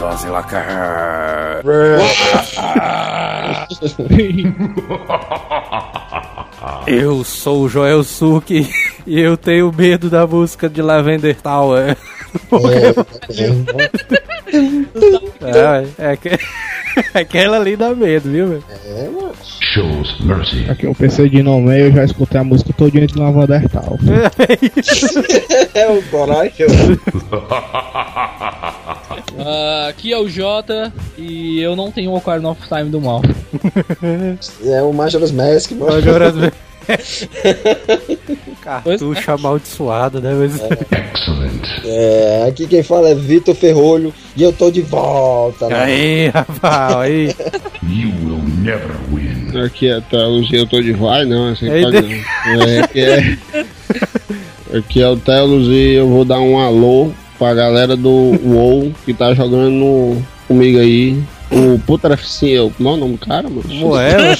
Mais. Eu sou o Joel Suki e eu tenho medo da música de Lavender Tower. É, é, que- aquela ali dá medo, viu, velho? Shows mercy. Aqui eu pensei de nome, eu já escutei a música todinha de Lavander Tal. É o coragem. Ah, aqui é o Jota e eu não tenho o Ocarina of Time do mal. É o Majora's Mask, mano. Majora's Cartucho amaldiçoado, né? Mas... Excellent. É, aqui quem fala é Vitor Ferrolho e eu tô de volta. né? Aí, rapaz, aí. You will never win. Aqui é Teologia, eu tô de vai, não, assim Aí pode de- não. É, aqui é. Aqui é o Telos e eu vou dar um alô pra galera do WoW que tá jogando comigo aí. O Putraficinho, como é o nome do cara, mano? Moela?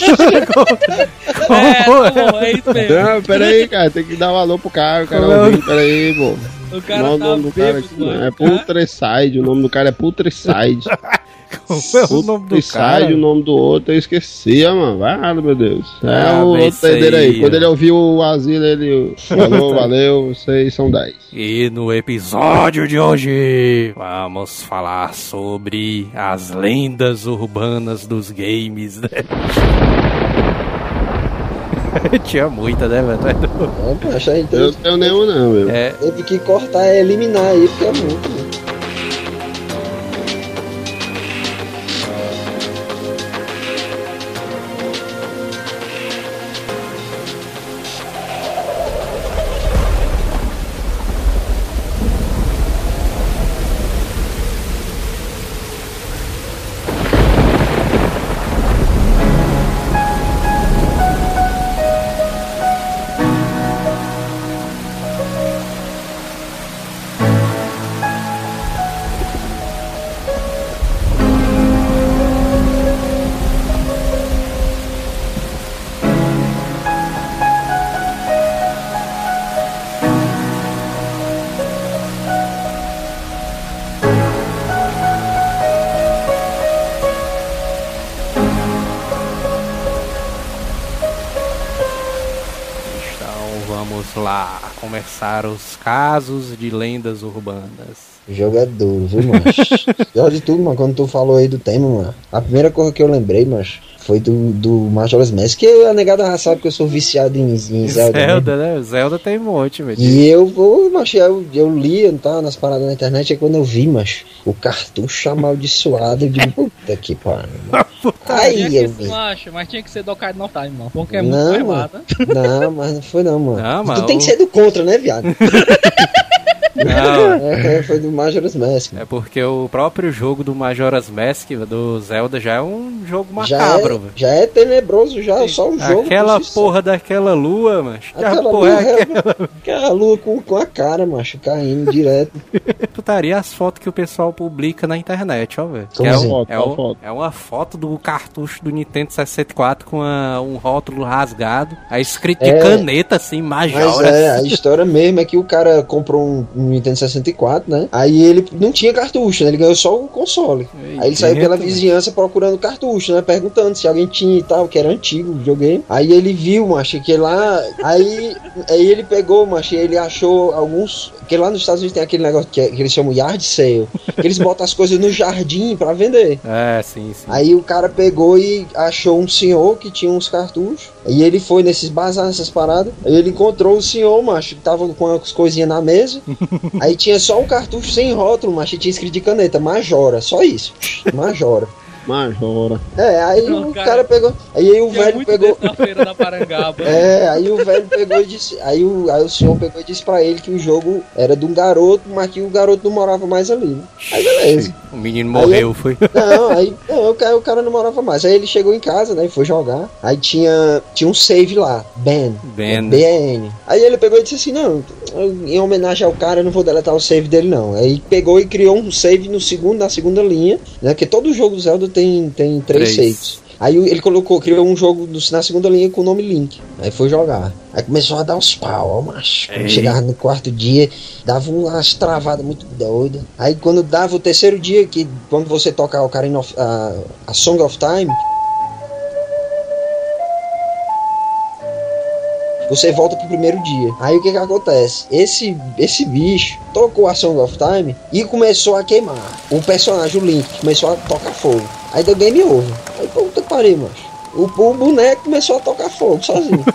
É, não, é isso mesmo. Não, pera aí, cara, tem que dar alô pro cara, o cara Como é o- ouvindo, pera aí, pô. O cara Não, o tá nome do cara aqui, mano. é Putreside, o nome do cara é Putreside. Como é o nome do cara? o nome do outro eu esqueci, mano. Vai, ah, meu Deus. É Ah, o outro aí, aí. Quando ele ouviu o Asilo, ele falou, valeu, vocês são 10. E no episódio de hoje vamos falar sobre as lendas urbanas dos games, né? Tinha muita, né, velho? É, pô, acho aí, Eu não tenho nenhum, não, meu. É, teve que cortar eliminar aí, porque é muito. Começar os casos de lendas urbanas. Duro, viu, mano? Pior de tudo, mano, quando tu falou aí do tema, mano, a primeira coisa que eu lembrei, mas foi do, do Majora's Mask, que a negada já sabe que eu sou viciado em, em Zelda. né? Zelda, né? Zelda tem um monte, velho. E eu vou, mas eu, eu li tá, nas paradas na internet, é quando eu vi, mas o cartucho amaldiçoado, eu digo, puta que pariu. mano. Aí eu vi. não acho, mas tinha que ser do Ocarina of Time, mano. Porque é muito Não, mais mano. Não, mas não foi não, mano. Não, mas tu tem que ser do contra, né, viado? Não, É, foi do Majora's Mask. é porque o próprio jogo do Majora's Mask, do Zelda, já é um jogo Já macabro, é, velho. já é tenebroso, já é só um jogo. Aquela porra daquela lua, mas. Já Aquela porra lua, é aquela. aquela lua com, com a cara, macho, caindo direto. Putaria as fotos que o pessoal publica na internet, ó, velho. É, assim? um- Foto, é, um- é uma foto do cartucho do Nintendo 64 com a- um rótulo rasgado, aí escrito de É. caneta assim, Mas Majora. é, a história mesmo é que o cara comprou um, um Nintendo 64, né? Aí ele não tinha cartucho, né? Ele ganhou só o console. Ei, Aí ele saiu pela dentro, vizinhança procurando cartucho, né? Perguntando se alguém tinha e tal, que era antigo o videogame. Aí ele viu, macho, que lá. Aí, aí ele pegou, macho, ele achou alguns. Porque lá nos Estados Unidos tem aquele negócio que, é- que eles chamam yard sale. Que eles botam as coisas no jardim pra vender. É, sim, sim. Aí o cara pegou e achou um senhor que tinha uns cartuchos. E ele foi nesses bazar, nessas paradas. Aí ele encontrou o senhor, macho, que tava com as coisinhas na mesa. Aí tinha só um cartucho sem rótulo, e tinha escrito de caneta, Majora, só isso. Majora. Majora. É, aí Não, o cara, cara, pegou. Aí, aí o velho muito pegou. na feira da Parangaba. É, aí o velho pegou e disse. Aí o, aí o senhor pegou e disse pra ele que o jogo era de um garoto, mas que o garoto não morava mais ali. Né? Aí beleza. O menino morreu, foi. Não, aí não, o, cara, o cara não morava mais. Aí ele chegou em casa, né? E foi jogar. Aí tinha, tinha um save lá, Ben. Ben. B-A-N. Aí ele pegou e disse assim: Não, em homenagem ao cara, eu não vou deletar o save dele, não. Aí pegou e criou um save no segundo, na segunda linha, né? Porque todo jogo do Zelda tem, tem três, Três. Aí ele colocou, criou um jogo no- na segunda linha com o nome Link. Aí foi jogar. Aí começou a dar uns pau, ó, macho. Quando Ei. chegava no quarto dia, dava umas travadas muito doidas. Aí quando dava o terceiro dia, que quando você toca o Ocarina of, a, a Song of Time, você volta pro primeiro dia. Aí o que que acontece? Esse, esse bicho tocou a Song of Time e começou a queimar. O personagem, o Link, começou a tocar fogo. Aí deu game over. Aí puta que pariu, macho. O, o boneco começou a tocar fogo sozinho.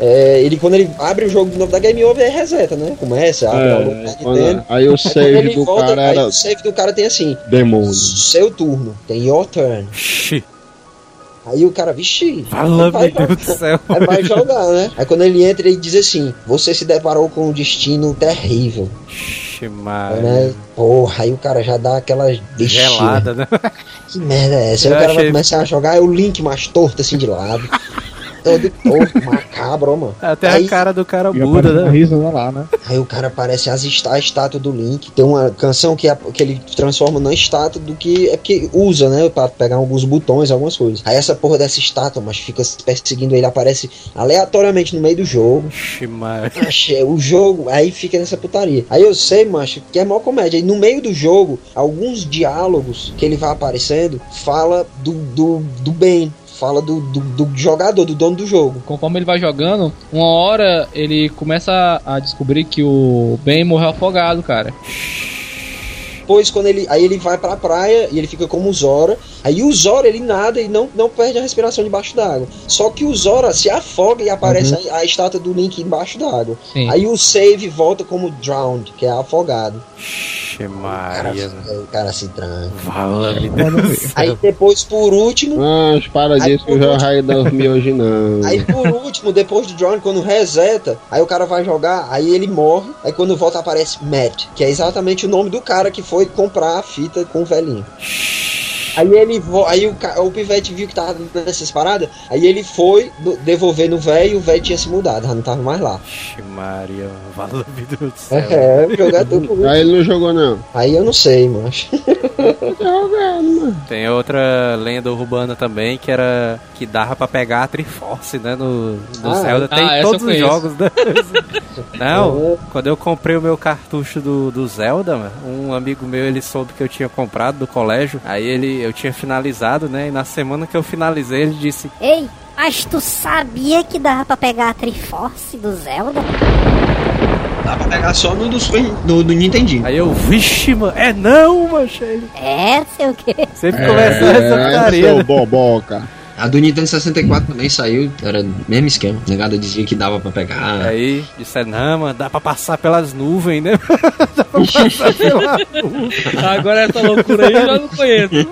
É, ele, quando ele abre o jogo de novo da Game Over, ele reseta, né? Começa, abre o logo da É, quando- Nintendo. aí o save do volta, cara aí era o save do cara tem assim: demônio. seu turno, tem your turn. Xi, Aí o cara, vixi, Fala, meu Deus do céu. Aí vai jogar, né? Aí quando ele entra, ele diz assim: Você se deparou com um destino terrível. Xi, Maria. né? Porra, aí o cara já dá aquela bichinha. Gelada, né? Que merda é essa? Aí Eu o cara vai achei- começar a jogar, é o Link mais torto assim de lado. Todo torto, macabro, ó, mano. Até aí, a cara do cara muda, aparece uma né? lá, né? aí o cara parece as está- a estátua do Link. Tem uma canção que, é- que ele transforma na estátua do que é porque usa, né? Pra pegar alguns botões, algumas coisas. Aí essa porra dessa estátua, mas fica perseguindo ele, aparece aleatoriamente no meio do jogo. Xi, Maria. Macho, é, o jogo, aí fica nessa putaria. Aí eu sei, macho, que é mó comédia. E no meio do jogo, alguns diálogos que ele vai aparecendo fala do, do, do bem. Fala do, do, do jogador, do dono do jogo. Conforme ele vai jogando, uma hora ele começa a descobrir que o Ben morreu afogado, cara. Depois, quando ele. Aí ele vai pra praia e ele fica como o Zora. Aí o Zora ele nada e não, não perde a respiração debaixo d'água. Só que o Zora se afoga e aparece a, a estátua do Link embaixo d'água. Aí o save volta como drowned, que é afogado. Cara, Maria. o cara se tranca. Do céu. Aí depois, por último, Mas para disso que eu já raio dormir hoje não. Aí por último, depois do drone, quando reseta, aí o cara vai jogar, aí ele morre, aí quando volta aparece Matt, que é exatamente o nome do cara que foi comprar a fita com o velhinho. Aí ele aí o, o pivete viu que tava nessas paradas, aí ele foi devolver no velho e o velho tinha se mudado, já não tava mais lá. Maria. Deus do céu. É, o jogo é tudo. Aí ele não jogou não. Aí eu não sei, macho. Tem outra lenda urbana também que era que dava pra pegar a Triforce, né? No, no Ah, Zelda. Tem ah, todos os jogos, né? Não, quando eu comprei o meu cartucho do, do Zelda, mano, um amigo meu ele soube que eu tinha comprado do colégio. Aí ele eu tinha finalizado, né? E na semana que eu finalizei, ele disse: Ei, mas tu sabia que dava pra pegar a Triforce do Zelda? Dá pra pegar só no do, no, do Nintendinho. Aí eu, vixe, mano, é não, mancha. É, sei o quê. sempre começa essa É, putaria. seu né? boboca. A do Nintendo 64 também saiu, era o mesmo esquema. Negada dizia que dava pra pegar. Aí disseram, não, mano, dá pra passar pelas nuvens, né? dá pra passar pela nuvem. Agora essa loucura aí eu já não conheço.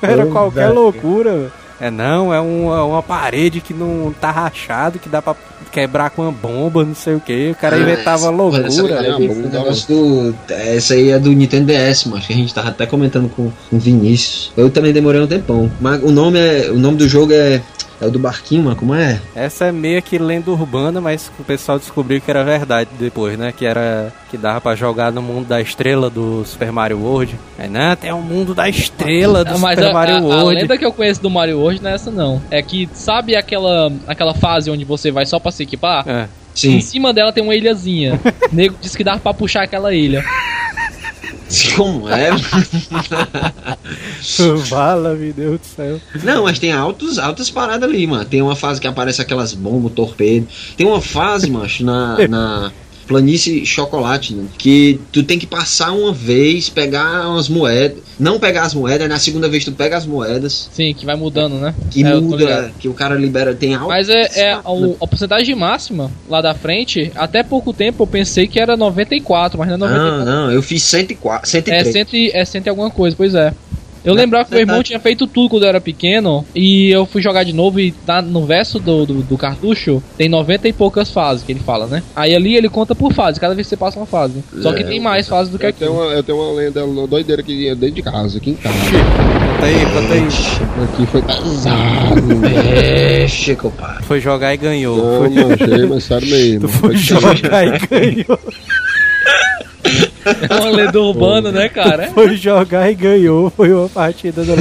Era qualquer loucura, velho. É não, é uma, uma parede que não tá rachado, que dá pra quebrar com uma bomba, não sei o que. O cara Ah, inventava essa- loucura. essa né? tem um negócio do. Essa aí é do Nintendo DS, mas que a gente tava até comentando com com o Vinícius. Eu também demorei um tempão. Mas o nome é. O nome do jogo é. É o do barquinho, mano. Como é? Essa é meio que lenda urbana, mas o pessoal descobriu que era verdade depois, né? Que era que dava pra jogar no mundo da estrela do Super Mario World. Aí, não, tem um mundo da estrela do Mas Super a, Mario a- a World. lenda que eu conheço do Mario hoje não é essa não. É que, sabe aquela, aquela fase onde você vai só pra se equipar? É. Sim. Em cima dela tem uma ilhazinha. O nego disse que dava pra puxar aquela ilha. Como é? Fala, meu Deus do céu. Não, mas tem altos, altas paradas ali, mano. Tem uma fase que aparece aquelas bombas, torpedo. Tem uma fase, macho, na, na planície chocolate, né? Que tu tem que passar uma vez, pegar umas moedas. Não pegar as moedas, na segunda vez tu pega as moedas. Sim, que vai mudando, né? Que É, muda, que o cara libera. Tem alto. Mas é, é a, a porcentagem máxima lá da frente, até pouco tempo eu pensei que era 94, mas não é Não, 94. não, eu fiz 104, é, 103. cento, e- é cento e alguma coisa, pois é. Eu lembrava que meu irmão tinha feito tudo quando eu era pequeno. E eu fui jogar de novo e tá no verso do, do, do cartucho tem 90 e poucas fases que ele fala, né? Aí ali ele conta por fase, cada vez que você passa uma fase. Só que É, tem mais fases do que Eu aqui. tenho, uma, eu tenho uma lenda doideira aqui dentro de casa, aqui em casa. Conta aí, conta aí. Aqui foi pesado. Mexe, compadre. Foi jogar e ganhou. Não, Foi, manchei, mas sério mesmo. tu foi jogar e ganhou. É uma lenda urbana, né, cara? Foi jogar e ganhou. Foi uma partida do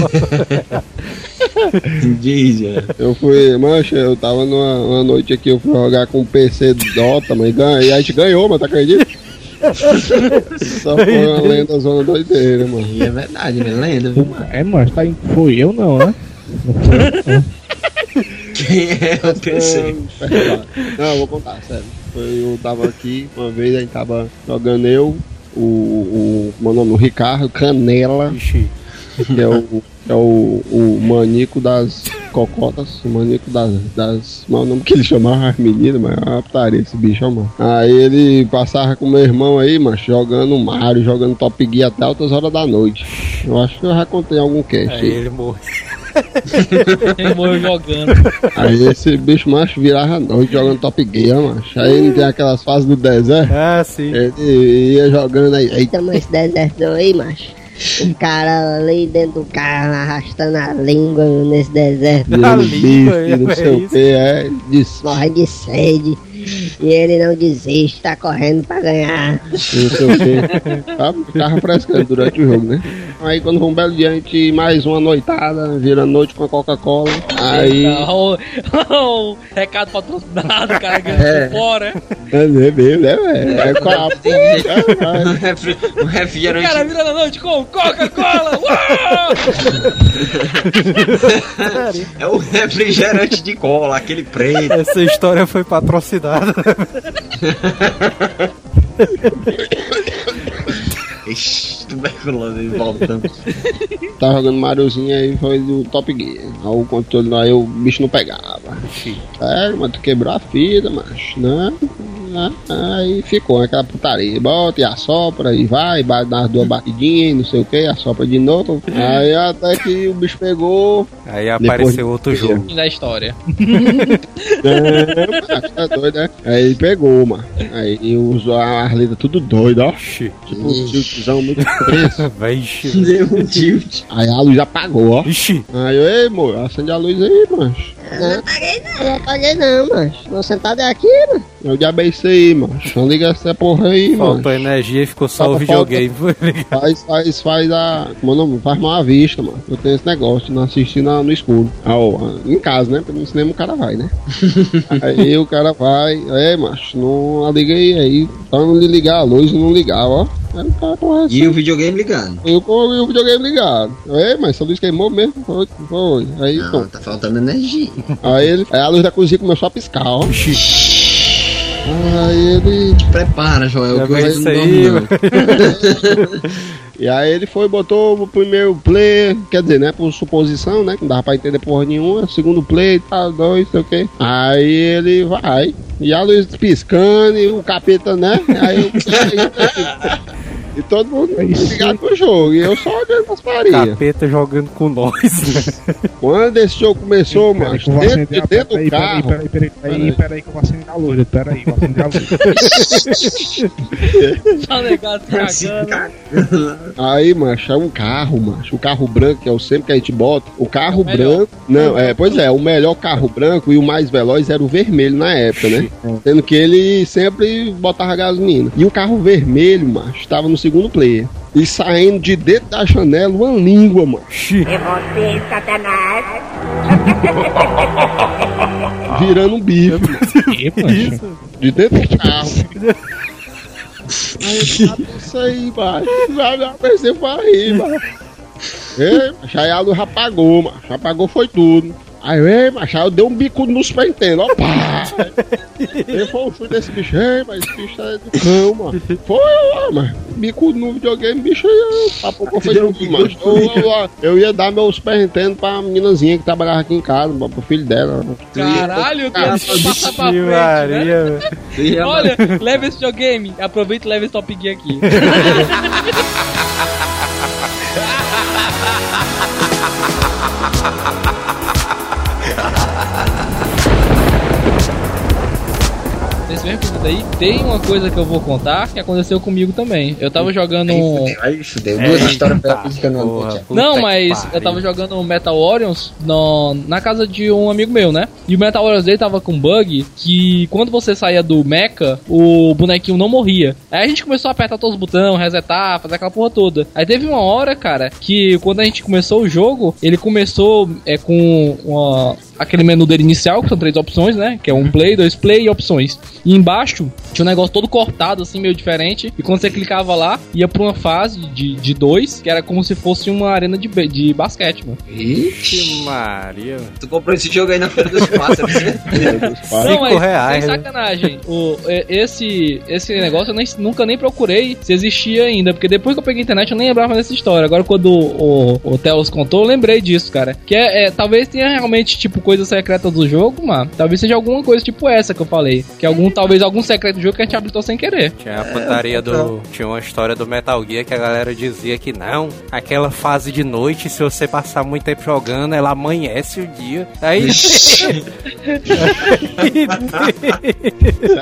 Diz, é. Eu fui, mancha, eu tava numa uma noite aqui, eu fui jogar com o PC Dota, mas ganhei, e a gente ganhou, mas tá acredita? Só foi uma lenda zona doideira, mano. E é verdade, é lenda, viu, mano? É, mas tá em... Foi eu não, né? Quem é o PC? Não, eu vou contar, sério. Eu tava aqui, uma vez a gente tava jogando eu, o, o meu nome, o Ricardo Canela, Ixi. que é o, é o, o manico das cocotas, o manico das, das. Não é o nome que ele chamava as meninas, mas é uma putaria esse bicho, mano. Aí ele passava com meu irmão aí, mas jogando Mario, jogando Top Gear até altas horas da noite. Eu acho que eu já contei algum cast. Aí ele morreu. Ele morreu jogando. Aí esse bicho macho virava noite jogando Top Gear, macho. Aí não tem aquelas fases do deserto. Ah, sim. Ele ia jogando aí. aí Então, esse deserto aí, macho. O cara ali dentro do carro arrastando a língua nesse deserto. A língua, não é sei o que, é. Disse, Morre de sede. E ele não desiste, tá correndo pra ganhar. não sei o que. Tá, ficava frescando durante o jogo, né? Aí quando foi um belo dia, a gente mais uma noitada, vira noite com a Coca-Cola. Aí. Não, o recado patrocinado, cara, ganhando É. fora. É mesmo, né, velho? É com a é, vai. Um refri- Um O refrigerante. cara vira na noite com Coca-Cola. É o refrigerante de cola, aquele preto. Essa história foi patrocinada. Ixi, tuberculose voltando. Tava jogando Mariozinho aí foi do Top Gear. Aí o controle aí o bicho não pegava. Sério, mas tu quebrou a fita, macho, né? Né? Aí ficou aquela putaria. Bota e assopra e vai, bate nas duas batidinhas, não sei o que, assopra de novo. Aí até que o bicho pegou. Aí apareceu outro jogo. Da história. É, tá doido, né? Aí ele pegou, mano. Aí usou a Arleta tudo doido, ó. Tipo, um tiltzão muito preço. Vai, ixi. Deu um tilt. Aí a luz apagou, ó. Ixi. Aí eu, ei, amor, acende a luz aí, macho. Não paguei não, não paguei não, macho. Tô sentado aqui, mano. Eu diabo é isso aí, macho. Não liga essa porra aí, mano. Faltou energia e ficou só Falta- o videogame. Foi ligado. Faz, faz, faz a. Como é o nome? Faz mal à vista, mano. Eu tenho esse negócio de não assistir na- no escuro. Ah, ó, em casa, né? Porque no cinema o cara vai, né? aí o cara vai, é, macho, não liga aí, aí. Pra não lhe ligar a luz e não ligar, ó. Aí o cara, porra, assim. E o videogame ligado. Eu com o videogame ligado. É, mas essa luz queimou mesmo. Foi, foi. Aí, Não, tá faltando energia. Aí ele. Aí a luz da cozinha começou a piscar, ó. Aí ele. Prepara, Joel, Já que vê hoje isso aí. E aí ele foi, botou o primeiro play, quer dizer, né, por suposição, né, que não dava pra entender porra nenhuma, segundo play, tá, dois, sei o quê. Aí ele vai, e a luz piscando, e o capeta, né, aí eu... E todo mundo ligado pro jogo, e eu só olhando pras parias. Capeta jogando com nós. né? Quando esse jogo começou, mano, dentro, de dentro do peraí, peraí, carro, peraí, peraí, peraí, peraí que eu vou acender a luz. Peraí, vou acender a luz. Tá Assim, cagando. Aí, macho, é um carro, macho. O carro branco, que é o sempre que a gente bota. O carro É o melhor. branco. Não, é, pois é, o melhor carro branco e o mais veloz era o vermelho na época, né? Sendo que ele sempre botava gasolina. E o carro vermelho, macho, estava no segundo player. E saindo de dentro da janela uma língua, macho. É você, Satanás. Virando um bife. Que? De dentro do carro. Aí tava, isso aí, macho. Já me apareceu pra rir, macho. Ei, macho, aí a luz apagou, macho. Apagou foi tudo. Aí, ei, macho, aí eu dei um bico nos penteiros, ó, pá. Ele foi o chute desse bicho, ei, mas esse bicho é do cão, mano. Foi, ó, mas bico no videogame, bicho, aí, a pouco foi um bico macho. Eu, eu, eu ia dar meus perrentenos pra meninazinha que trabalhava aqui em casa, pro filho dela. Caralho, que passar pra frente, né? Maria, ia- Olha, leva esse videogame, aproveita e leva esse Top Gear aqui. tem uma coisa que eu vou contar que aconteceu comigo também. Eu tava jogando. um- Aí fudeu. Duas histórias pra Eita, física no Não, mas eu tava jogando Metal Warriors no, na casa de um amigo meu, né? E o Metal Warriors dele tava com um bug que quando você saía do mecha, o bonequinho não morria. Aí a gente começou a apertar todos os botões, resetar, fazer aquela porra toda. Aí teve uma hora, cara, que quando a gente começou o jogo, ele começou é, com uma- aquele menu dele inicial, que são três opções, né? Que é um play, dois play e opções. E embaixo tinha um negócio todo cortado, assim, meio diferente. E quando você clicava lá, ia pra uma fase de, de dois, que era como se fosse uma arena de, de basquete, mano. Que Maria. Tu comprou esse jogo aí na Feira dos Pássaros, né? Não, mas reais, sem né? sacanagem. O, esse, esse negócio eu nem- nunca nem procurei se existia ainda, porque depois que eu peguei a internet eu nem lembrava dessa história. Agora quando o, o, o Theos contou, eu lembrei disso, cara. Que é, é, talvez tenha realmente, tipo, coisa secreta do jogo, mano. Talvez seja alguma coisa tipo essa que eu falei. Que é algum, talvez algum secreto do jogo que a gente habilitou sem querer. Tinha a putaria do. Tinha uma história do Metal Gear que a galera dizia que não, aquela fase de noite, se você passar muito tempo jogando, ela amanhece o dia. Aí.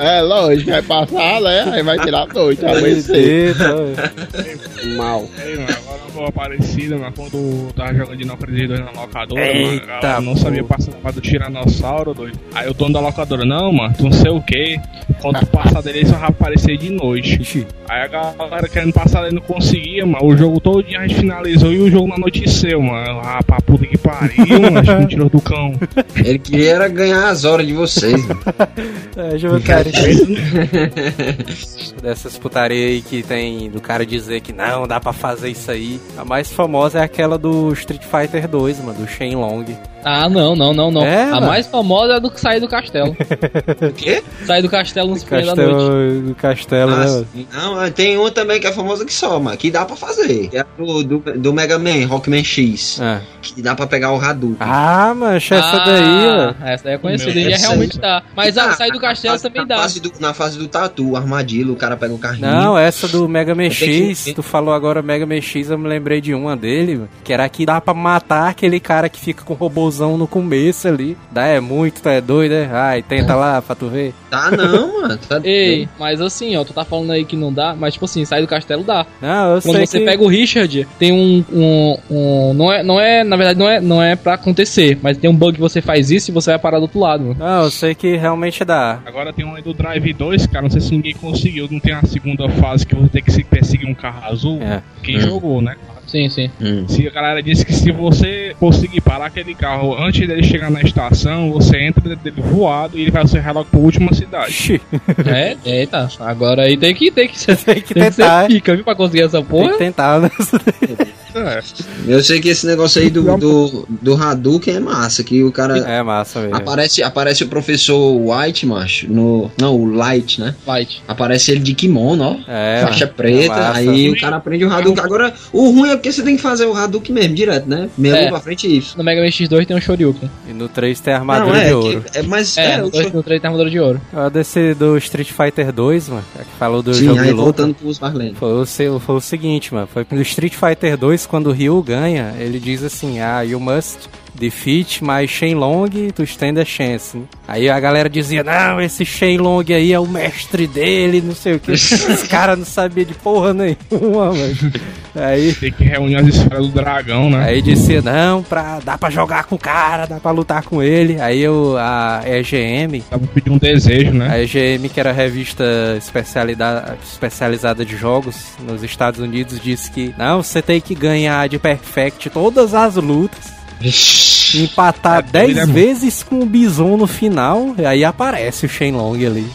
É lógico, vai passar, né? Aí vai tirar a noite, amanhecer. Mal. Ei, mano, agora uma boa parecida, mas quando tava jogando de Nocris 2 na locadora, Eita, mano, não sabia passar do Tiranossauro, doido. Aí o dono da locadora, não, mano, tu não sei o que. Quando tu passar dele, só vai aparecer de noite. Ixi. Aí a galera querendo passar dele não conseguia, mano. O jogo todo dia a gente finalizou e o jogo não anoiteceu, mano. Ah, pra puta que pariu, mano. Acho que me tirou do cão. Ele queria era ganhar as horas de vocês, mano. É, Juventude. Dessas putaria aí que tem do cara dizer que não, dá pra fazer isso aí. A mais famosa é aquela do Street Fighter 2, mano, do Shenlong. Ah, não, não, não, não. É, a mano. mais famosa é a do que sair do castelo. O quê? sair do castelo nos primeiros da noite. Castelo, do castelo, Ah, né? Não, tem uma também que é famosa que só, mano. Que dá pra fazer. Que é do, do, do Mega Man, Rockman X. É. Que dá pra pegar o Hadouken. Ah, mancha, essa daí, Ah, ó. Essa daí é conhecida Meu, e realmente dá. Mas a Ah, sair do castelo também na dá. Fase do, na fase do tatu, o armadilho, o cara pega o carrinho. Não, essa do Mega Man X, que- tu falou agora Mega Man X, eu me lembrei de uma dele, mano, que era que dá pra matar aquele cara que fica com o robôzão no começo ali. Dá, é muito, tu é doido, é? Ai, tenta lá pra tu ver. Tá não, mano. Tá Ei, mas assim, ó, tu tá falando aí que não dá, mas tipo assim, sair do castelo dá. Não, eu Quando sei você que... pega o Richard, tem um, um, um- não é, não é, na verdade não é, não é para acontecer, mas tem um bug que você faz isso e você vai parar do outro lado. mano. Não, eu sei que realmente dá. Agora tem um aí do Drive 2, cara. Não sei se ninguém conseguiu. Não tem a segunda fase que você tem que se perseguir um carro azul. É. Quem Hum. jogou, né? Sim, sim. Hum. Se a galera disse que se você conseguir parar aquele carro antes dele chegar na estação, você entra dentro dele voado e ele vai ser logo pra última cidade. É, eita. Agora aí tem que tem que ser, tem que tem que ser tentar, pica, viu, pra conseguir essa tem porra. que tentar, né? É. Eu sei que esse negócio aí do, do, do Hadouken é massa, que o cara. É massa mesmo. Aparece, aparece o professor White, macho, no. Não, o Light, né? Light. Aparece ele de kimono, ó. É, faixa mano, preta, é aí o cara aprende o Hadouken. Agora, o ruim é porque você tem que fazer o Hadouken mesmo, direto, né? Meio É. pra frente e isso. No Mega Man X2 tem um Shoryuken. E no 3 tem a armadura é, de ouro. que- é, mas É, é, no o 2 no 3 tem armadura de ouro. Ó, desse do Street Fighter 2, mano, é que falou do Sim, jogo aí luta. voltando pros Marlene. Foi o, foi o seguinte, mano. Foi no Street Fighter 2, quando o Ryu ganha, ele diz assim: Ah, you must defeat my Shenlong to stand a chance. Aí a galera dizia: Não, esse Shenlong aí é o mestre dele, não sei o que. Os caras não sabiam de porra nenhuma, mano. Aí. Tem que reunir as esferas do dragão, né? Aí dizia, não, pra, dá pra jogar com o cara, dá pra lutar com ele. Aí eu, a EGM, Tava pedindo um desejo, né? a EGM, que era a revista especializada de jogos nos Estados Unidos, disse que não, você tem que ganhar de perfect todas as lutas, empatar É doido, 10 né, mano? vezes com o Bison no final, e aí aparece o Shenlong ali.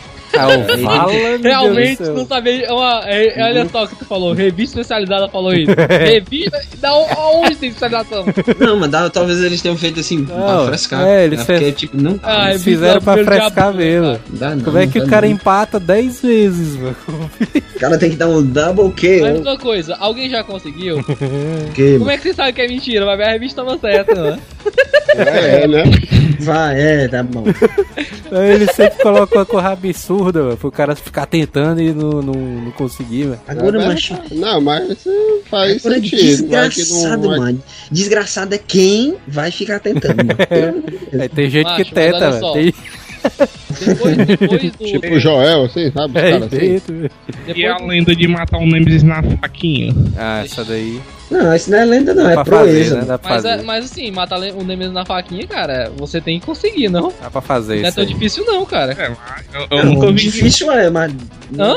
Realmente não sabia. é Uma, é, olha só o que tu falou. Revista especializada falou isso. Revista. Da onde tem especialização? Não, mas dá- talvez eles tenham feito assim, pra Não, frescar. é, eles Porque, fez- tipo, não Ah, Eles revista fizeram pra frescar diabo, mesmo. dá não. Como é que dá o cara não. empata 10 vezes, mano? O cara tem que dar um double kill. Mas outra coisa, alguém já conseguiu? Que, Como é que você sabe que é mentira? Vai ver a revista tava certa, né? É, né? Vai, é, tá bom. Ele sempre coloca uma coisa absurda, mano, pro cara ficar tentando e não, não, não conseguir, mano. Agora, É, macho. Não, mas faz Agora, sentido. Desgraçado, não, vai- mano. Desgraçado é quem vai ficar tentando, mano. Aí tem gente Macho, que tenta, mano. Tem... Depois, depois do. Tipo o Joel, assim, sabe? Os É, caras assim. E a lenda de matar o Nemesis na faquinha. Ah, essa daí. Não, isso não é lenda, não, Dá é pra fazer, proeza. né? Pra Mas, é- mas assim, matar o Nemesis na faquinha, cara, você tem que conseguir, não? Dá pra fazer Não é isso. tão aí. difícil, não, cara. É, eu, eu Não, nunca vi. difícil é, mas. Hã?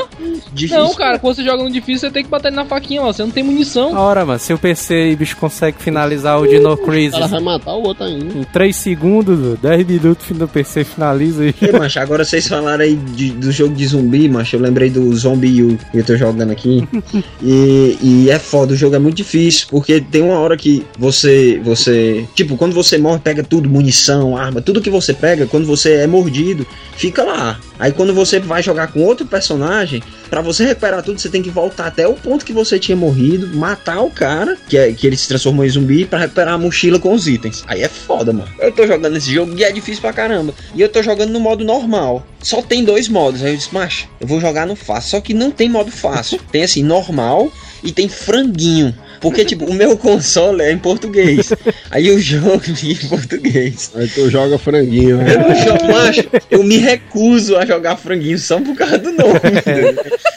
Difícil. Não, cara, quando você joga no difícil, você tem que bater ele na faquinha, ó. Você não tem munição. Ora, mano, se o PC e bicho consegue finalizar o Dino O Crisis cara vai matar o outro ainda. em 3 segundos, 10 minutos, do PC finaliza aí. E, macho, agora vocês falaram aí de- do jogo de zumbi, macho. Eu lembrei do Zombie U que eu tô jogando aqui. e, e é foda, o jogo é muito difícil, porque tem uma hora que você. você Tipo, quando você morre, pega tudo, munição, arma, tudo que você pega, quando você é mordido, fica lá. Aí quando você vai jogar com outro personagem, pra você recuperar tudo, você tem que voltar até o ponto que você tinha morrido, matar o cara, que, é, que ele se transformou em zumbi, pra recuperar a mochila com os itens. Aí é foda, mano. Eu tô jogando esse jogo e é difícil pra caramba. E eu tô jogando no modo normal. Só tem dois modos. Aí eu disse, macho, eu vou jogar no fácil. Só que não tem modo fácil. Tem assim, normal e tem franguinho. Porque, tipo, o meu console é em português. Aí eu jogo em português. Aí tu joga franguinho, né? Eu jogo, macho, eu me recuso a jogar franguinho só por causa do nome.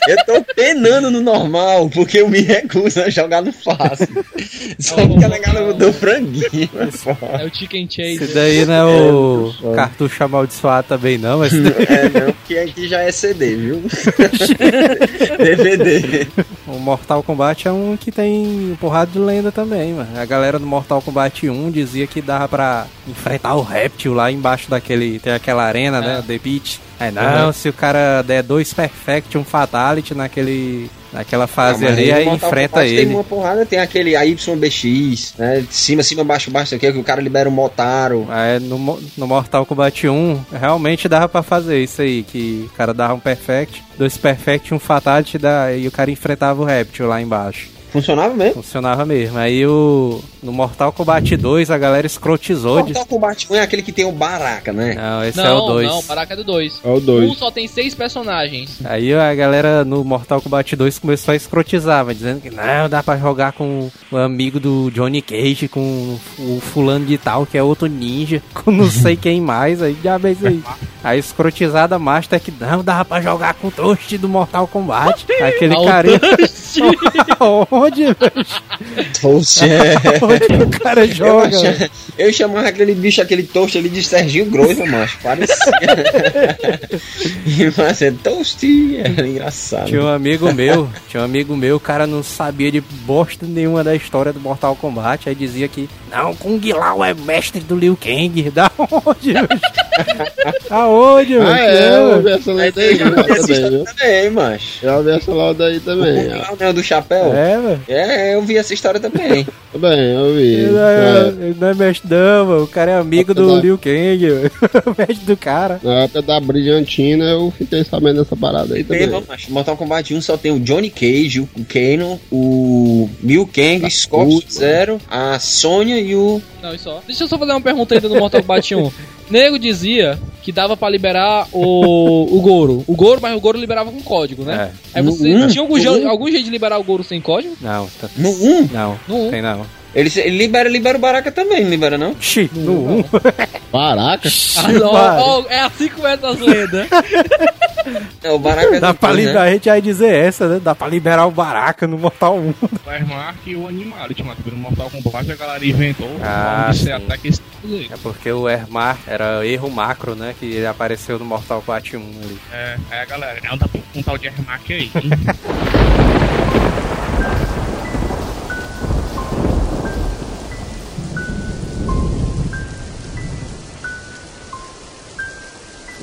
Eu tô penando no normal, porque eu me recuso a jogar no fácil. Só porque a negada mudou franguinho. é. É o Chicken Chase. Esse daí não é o cartucho amaldiçoado também, não, mas É, não, porque aqui já é CD, viu? DVD. o Mortal Kombat é um que tem porrada de lenda também, mano. A galera do Mortal Kombat 1 dizia que dava pra enfrentar o réptil lá embaixo daquele. Tem aquela arena, né? The Beach. Aí não, se o cara der dois Perfect, um Fatality naquele. Naquela fase Ah, ali, aí enfrenta Kombat ele. Tem uma porrada, tem aquele AYBX, né? Cima, cima, baixo, baixo, aqui, que o cara libera o Motaro. É, no, no Mortal Kombat 1, realmente dava pra fazer isso aí, que o cara dava um Perfect, dois Perfect, um Fatality, da, e o cara enfrentava o Réptil lá embaixo. Funcionava mesmo? Funcionava mesmo. Aí o no Mortal Kombat 2 a galera escrotizou de... Mortal Kombat 1 é aquele que tem o Baraka, né? Não, esse é Não, o 2. não, Baraka é do 2. É o Um 2. só tem seis personagens. Aí a galera no Mortal Kombat 2 começou a escrotizar, mas dizendo que não, dá pra jogar com o amigo do Johnny Cage, com o fulano de tal, que é outro ninja, com não sei quem mais, aí já é isso aí. A escrotizada master que não, dava pra jogar com o Toast do Mortal Kombat. Aquele Ao carinha. Dust. Onde, velho? Toast, é. Onde o cara Eu, joga? achava- eu chamava aquele bicho, aquele toast ali de Serginho Grosso, macho. Parecia. e, mas é toast. Era engraçado. Tinha um amigo meu, tinha um amigo meu, o cara não sabia de bosta nenhuma da história do Mortal Kombat, aí dizia que, não, Kung Lao é mestre do Liu Kang. Da onde? Aonde, mano? Ah, é, eu vi essa lenda aí Eu vi essa também, macho. Já vi essa lenda aí também. Não, do chapéu? É, velho. É, eu vi essa história também. Tudo bem, eu vi. Ele não é, ele não é mestre não, mano. O cara é amigo do Apesar- Liu Kang, velho. o mestre do cara. Na época da Brilhantina eu fiquei sabendo dessa parada aí Tem, também. macho. Mortal Kombat 1 só tem o Johnny Cage, o Kano, o Liu Kang, o Scott Zero, a Sonya e o. Não, isso só. Deixa eu só fazer uma pergunta ainda do Mortal Kombat 1. Nego dizia que dava pra liberar o, o Goro. O Goro, mas o Goro liberava com código, né? Aí você No um? tinha algum, um? algum jeito de liberar o Goro sem código? Não, tá- No 1? não, No um. tem não. Ele, ele libera, libera o Baraka também, não libera não? Xi, no 1. Caraca. Ah, não, ó, é assim que começa as lendas. É, o Baraka é Dá do pra dois, liberar, a gente vai dizer essa, né? Dá pra liberar o Baraka no Mortal 1. O Ermark e o Animality, mano. No Mortal Kombat a galera inventou Ah, sim. ataque esse. É porque o Ermar era erro macro, né? Que ele apareceu no Mortal Kombat 1 ali. É, a galera, dá pra um tal de Ermark aí.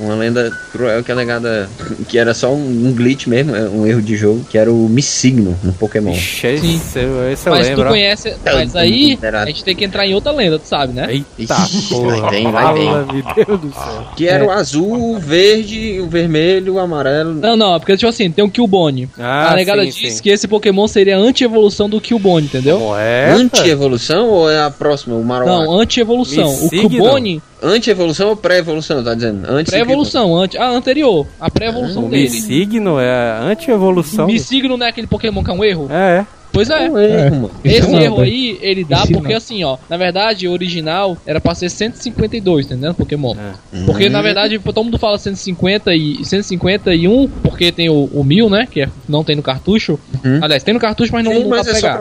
Uma lenda cruel que a negada. que era só um, um glitch mesmo, é um erro de jogo, que era o Missigno no Pokémon. Ixi, Sim. esse, eu- esse eu mas lembro. tu conhece. Mas aí a gente tem que entrar em outra lenda, tu sabe, né? Eita porra, vai bem, vai bem. fala, meu Deus do céu. Que era o azul, o verde, o vermelho, o amarelo. Não, não, porque tipo assim, tem o Killbone. Ah, a negada sim, diz sim. que esse Pokémon seria a anti-evolução do Killbone, entendeu? É? Anti-evolução ou é a próxima, o Marowak? Não, anti-evolução. O? Killbone, Anti-evolução ou pré-evolução, tá dizendo? Antes pré-evolução, anti, a anterior. A pré-evolução O dele. Missigno é a anti-evolução. Missigno não é aquele Pokémon que é um erro? É, Pois é. um erro, mano. Esse erro aí, ele dá porque assim, ó, na verdade, o original era pra ser 152, entendendo? Pokémon. Porque na verdade, todo mundo fala 150 e 151, porque tem o, o 1000, né? Que é- não tem no cartucho. Aliás, tem no cartucho, mas não, Sim, não mas dá é pegar.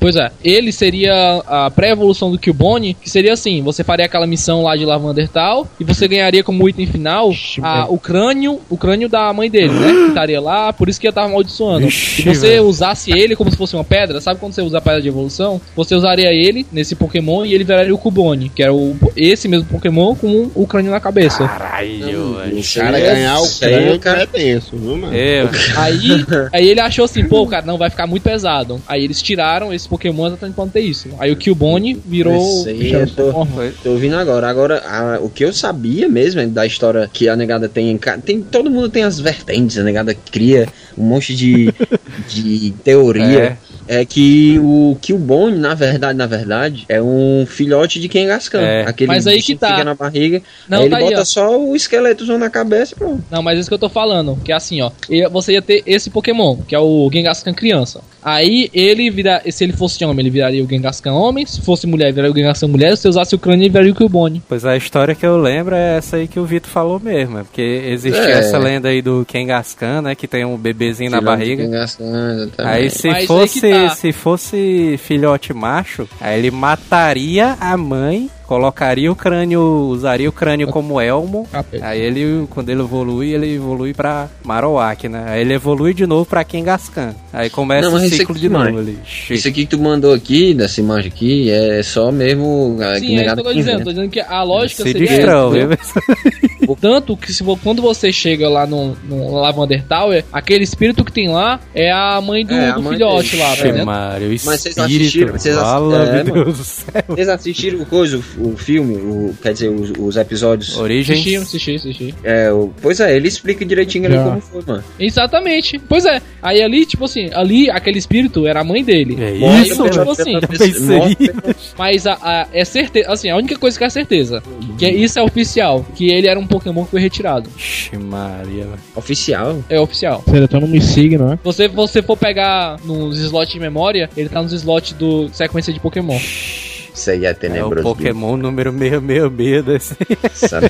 Pois é, ele seria a pré-evolução do Cubone, que seria assim: você faria aquela missão lá de Lavander tal, e você ganharia como item final a- o crânio, o crânio da mãe dele, né? Que estaria lá, por isso que ia estar amaldiçoando. Ixi, Se você velho. usasse ele como se fosse uma pedra, sabe quando você usa a pedra de evolução? Você usaria ele nesse Pokémon e ele viraria o Cubone, que era o, esse mesmo Pokémon com o crânio na cabeça. Caralho, velho. O cara ganhar o crânio cara. é tenso, viu, mano? Eu, Aí, aí ele achou assim, pô, cara, não vai ficar muito pesado. Aí eles tiraram esse Pokémon exatamente pra não ter isso. Aí o Cubone virou. Isso aí eu tô, tô ouvindo agora. Agora, a- o que eu sabia mesmo é da história que a negada tem tem Todo mundo tem as vertentes, a negada cria um monte de, de teoria. É. que o Killbone, na verdade, na verdade, é um filhote de Kangaskhan. É. Aquele Mas aí que tá. fica na barriga. Não, aí ele tá aí, bota ó. só o esqueleto na cabeça e pronto. Não, mas é isso que eu tô falando, que é assim, ó. Você ia ter esse Pokémon, que é o Gengascan criança. Aí ele vira, se ele fosse homem, ele viraria o Gengascan homem, se fosse mulher, viraria o Gengascan mulher, se usasse o crânio, ele viraria o Cubone. Pois a história que eu lembro é essa aí que o Vitor falou mesmo, é porque existia É. essa lenda aí do Kangaskhan, né, que tem um bebezinho na barriga. Aí se Mas aí fosse, tá. se fosse filhote macho, aí ele mataria a mãe, colocaria o crânio, usaria o crânio como elmo. Capeta. Aí ele, quando ele evolui, ele evolui pra Marowak, né? Aí ele evolui de novo pra Kangaskhan. Aí começa Não, o ciclo aqui, de novo mano, ali. Isso aqui que tu mandou aqui, dessa imagem aqui, é só mesmo. a- que Sim, é isso que eu tô dizendo, tô dizendo que a lógica Se seria viu? entendeu? Tanto que se quando você chega lá no, no Lavander Tower, aquele espírito que tem lá é a mãe do, É, a do mãe filhote dele. lá, entendendo? Mário, Mas vocês assistiram- vocês assi- Fala, é. Deus do céu. Vocês assistiram o coisa, o, filme, o, quer dizer, os, os episódios? Origens. Assisti, assisti, assisti. É, o, pois é, ele explica direitinho ali Já. como foi, mano. Exatamente. Pois é. Aí ali, tipo assim, ali aquele espírito era a mãe dele. É isso, tipo mano. assim. Mas a, a- é certeza, assim, a única coisa que é certeza, que é, isso é oficial, que ele era um Pokémon que foi retirado. Ixi, Maria. Oficial. É oficial. Você não me siga, não é? Você você for pegar nos slots de memória, ele tá nos slots do sequência de Pokémon. Isso aí é É o tenebroso. Pokémon número 666 desse. Sabe?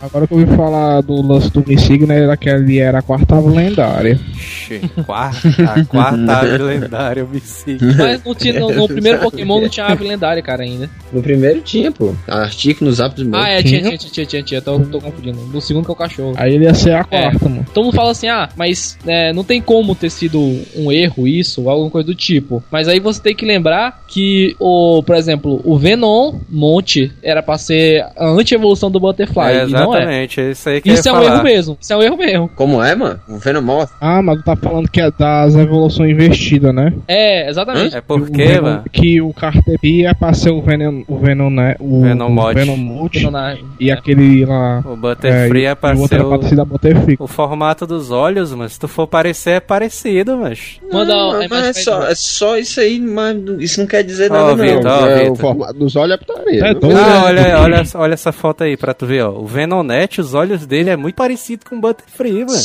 Agora que eu ouvi falar do lance do me siga, né? Daquele era a quarta lendária. Ixi, quarta, a quarta ave lendária, me sigo. Mas no, ti- no- no primeiro Pokémon não tinha ave lendária, cara, ainda. no primeiro tinha, pô. Artigo nos do Ah, é, Tinha? tinha, tinha, tinha, tinha, tinha, tô, tô confundindo. No segundo que é o cachorro. Aí ele ia ser a quarta, mano. Todo mundo fala assim, ah, mas é, não tem como ter sido um erro isso, ou alguma coisa do tipo. Mas aí você tem que lembrar que, o, por exemplo, o Venom Monte era pra ser a anti-evolução do Butterfly, É, e não é. exatamente, é isso aí que Isso é ia um falar. erro mesmo, isso é um erro mesmo. Como é, mano? O Venomoth. Ah, mas tu tá falando que é das evoluções investidas, né? É, exatamente. É porque, O Venom- mano, Que o Cartebi é pra ser o Venom, o Venom, né? O Venomote. o Venomote. Venom na- E aquele lá. o Butterfree é, é, e pra o outro ser era pra o, ser da Butterfree. o formato dos olhos, mas se tu for parecer, é parecido, mas... Manda, Não, é, mas é só, é só isso aí, mas isso não quer dizer Ó, nada, Vitor, não. ó, é. O formato dos olhos é putaria. É doido. Não, olha, olha, olha essa foto aí pra tu ver, ó. O Venonet, os olhos dele é muito parecido com o Butterfree, mano.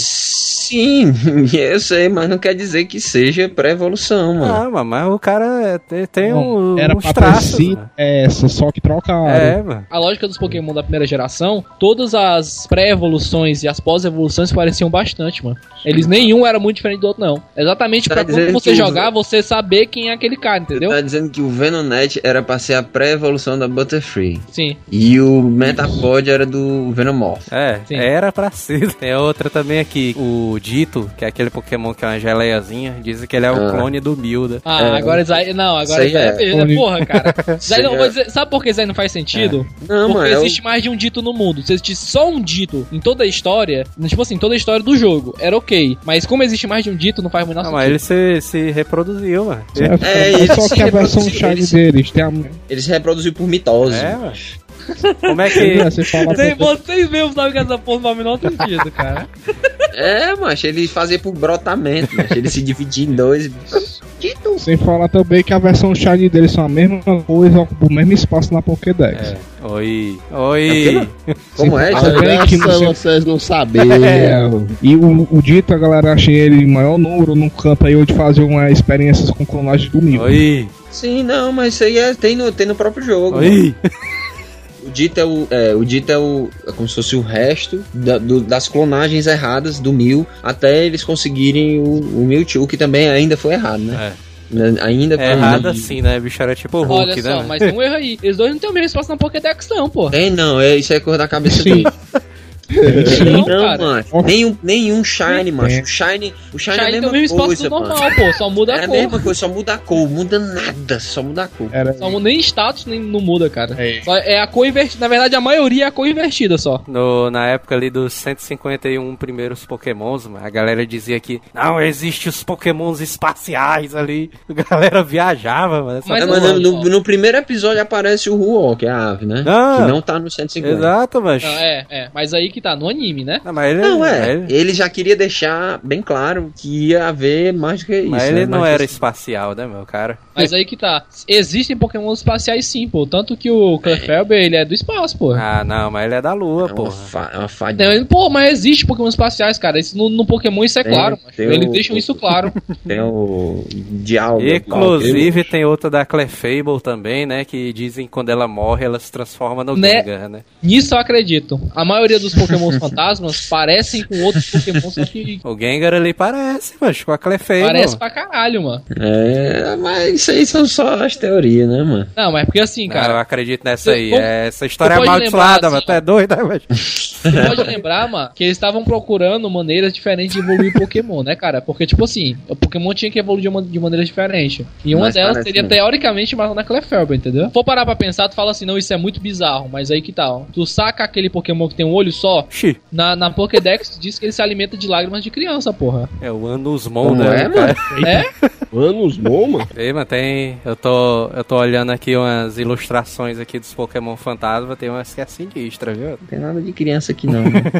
Sim, eu sei, mas não quer dizer que seja pré-evolução, mano. Ah, mano, mas o cara é- tem, um, era uns pra traços. sido mano. essa, só que trocaram. É, mano. A lógica dos Pokémon da primeira geração, todas as pré-evoluções e as pós-evoluções se pareciam bastante, mano. Eles nenhum era muito diferente do outro, não. Exatamente Tá pra quando você que jogar, você saber quem é aquele cara, entendeu? Tá dizendo que o Venonet era pra ser a pré-evolução da Butterfree. Sim. E o Metapod era do Venomoth. É, Sim. era pra ser. Tem outra também aqui, o Dito, que é aquele Pokémon que é uma geleiazinha. Dizem que ele é o Ah. clone do Milda. Ah, É. agora aí. Não, agora aí aí é. é. Porra, cara. Isso não, é. dizer- sabe por que isso aí não faz sentido? Não, Porque mano, é o- existe mais de um dito no mundo. Se existisse só um dito em toda a história, tipo assim, toda a história do jogo, era ok. Mas como existe mais de um dito, não faz muito Não, sentido. mas ele se, se reproduziu, mano. É, Mas eles só que a versão chave eles- deles tem a. Ele se reproduziu por mitose. É, mano. Como é que. Você fala Tem- pra- vocês mesmos sabem que essa porra não faz o menor sentido, cara. É, macho, ele fazia por brotamento, macho. Ele se dividia em dois. Sem falar também que a versão shiny deles são a mesma coisa, ocupa o mesmo espaço na Pokédex. É, Oi. Oi. Como é? Alguém Essa que não sei- vocês não sabiam. E o, o Dito, a galera acha ele em maior número no campo aí onde fazer uma experiências com clonagem do Mil. Oi. Sim, não, mas isso aí é, tem, no, tem no próprio jogo. Oi. O dito é o, é, o dito é o é como se fosse o resto da- do- das clonagens erradas do Mil até eles conseguirem o, o Mewtwo, que também ainda foi errado, né? Né, Ainda É errado assim, né? Bicho era tipo o Hulk, Olha né? só, velho? mas tem um erro aí. Eles dois não têm o mesmo espaço na Pokédex, não, pô. Tem não, é, isso é coisa da cabeça Sim. dele. Não, Não, cara. mano. Nenhum, nenhum Shine, macho. O Shine, o Shine, é a Shine tem mesma o mesmo espaço coisa, do mano. normal, pô. Só muda É a a cor. mesma coisa, só muda a cor, muda nada, só muda a cor. Era Só muda nem status, nem não muda, cara. É. Só é a cor invertida. Na verdade, a maioria é a cor invertida só. No, na época ali dos 151 primeiros pokémons, mano, a galera dizia que não, existe os pokémons espaciais ali. A galera viajava, mano. Mas É, mas no, no- primeiro episódio aparece o Ruo, que é a ave, né? Ah. que não tá no 150. Exato, mas... É, é. Mas aí que tá, no anime, né? Não, mas ele, Não, é. ele- Ele já queria deixar bem claro que ia haver mais do que isso. mas ele né? não Mais era assim. espacial, né, meu cara? Mas aí que tá. Existem Pokémon espaciais sim, pô. Tanto que o Clefairy, ele é do espaço, pô. Ah, não, mas ele é da lua, É porra. fa é uma falha. Não, pô, mas existe Pokémon espaciais, cara. Isso no, no Pokémon isso é Tem- claro. tem Eles o- deixam isso claro. Tem o diálogo. Inclusive tem outra da Clefable também, né? Que dizem que quando ela morre, ela se transforma no Né? Gengar, né? Nisso eu acredito. A maioria dos Pokémons fantasmas parecem com outros Pokémon, só que O Gengar ali parece, mas com a Clefable. parece pra caralho, mano. É, mas isso aí são só as teorias, né, mano? Não, mas é porque assim, Cara, eu cara. acredito nessa aí. Como- Essa história é amaldiçoada, lembrar, mano. assim, Tu é doido, né, mas... Você pode lembrar, mano, que eles estavam procurando maneiras diferentes de evoluir Pokémon, né, cara? Porque, tipo assim, o Pokémon tinha que evoluir de, uma, de maneira diferente. E uma Mas delas seria, não. teoricamente, mais na Clefairy, entendeu? Se for parar pra pensar, tu fala assim, não, isso é muito bizarro. Mas aí que tal? Tu saca aquele Pokémon que tem um olho só, Xi, na, na Pokédex diz que ele se alimenta de lágrimas de criança, porra. é o Anusmon, né? é, cara? É? Anos bom, mano. Ei, mano, tem. Eu tô, eu tô olhando aqui umas ilustrações aqui dos Pokémon Fantasma, tem umas que é sinistra, viu? Não tem nada de criança aqui, não. né?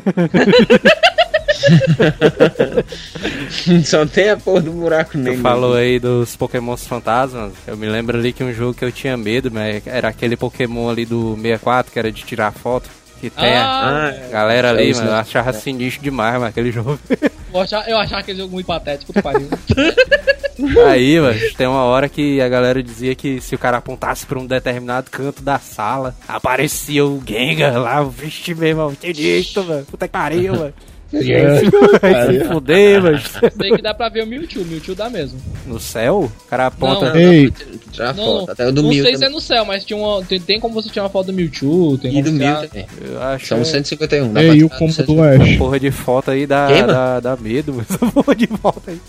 Só tem a porra do buraco Tu negro. falou aí dos Pokémons fantasmas. Eu me lembro ali que um jogo que eu tinha medo, mas era aquele Pokémon ali do 64, que era de tirar foto. Que tem a Ah, galera é ali, isso, mano. Eu achava sinistro demais, mano, aquele jogo. eu achava, eu achava aquele jogo muito patético, tu pariu. aí, mano, tem uma hora que a galera dizia que se o cara apontasse pra um determinado canto da sala, aparecia o Gengar lá, vixe, meu irmão, sinistro, mano. Puta que pariu, mano. Vai se fuder, mano. Sei que dá pra ver o Mewtwo, o Mewtwo dá mesmo. No céu, o cara aponta. Não. Ei, Não, foto. Até o do não Mil sei se é no céu, mas tinha uma, tem, tem como você tirar uma foto do Mewtwo, tem E do Mil tirar- também. Eu acho São que 151. dá pra ei, e o combo 151. do Ash? porra de foto aí dá, dá, dá medo, mas essa porra de foto aí.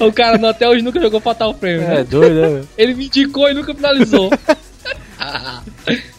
O cara não- até hoje nunca jogou Fatal Frame, É né? doido, né? velho? Ele me indicou e nunca finalizou.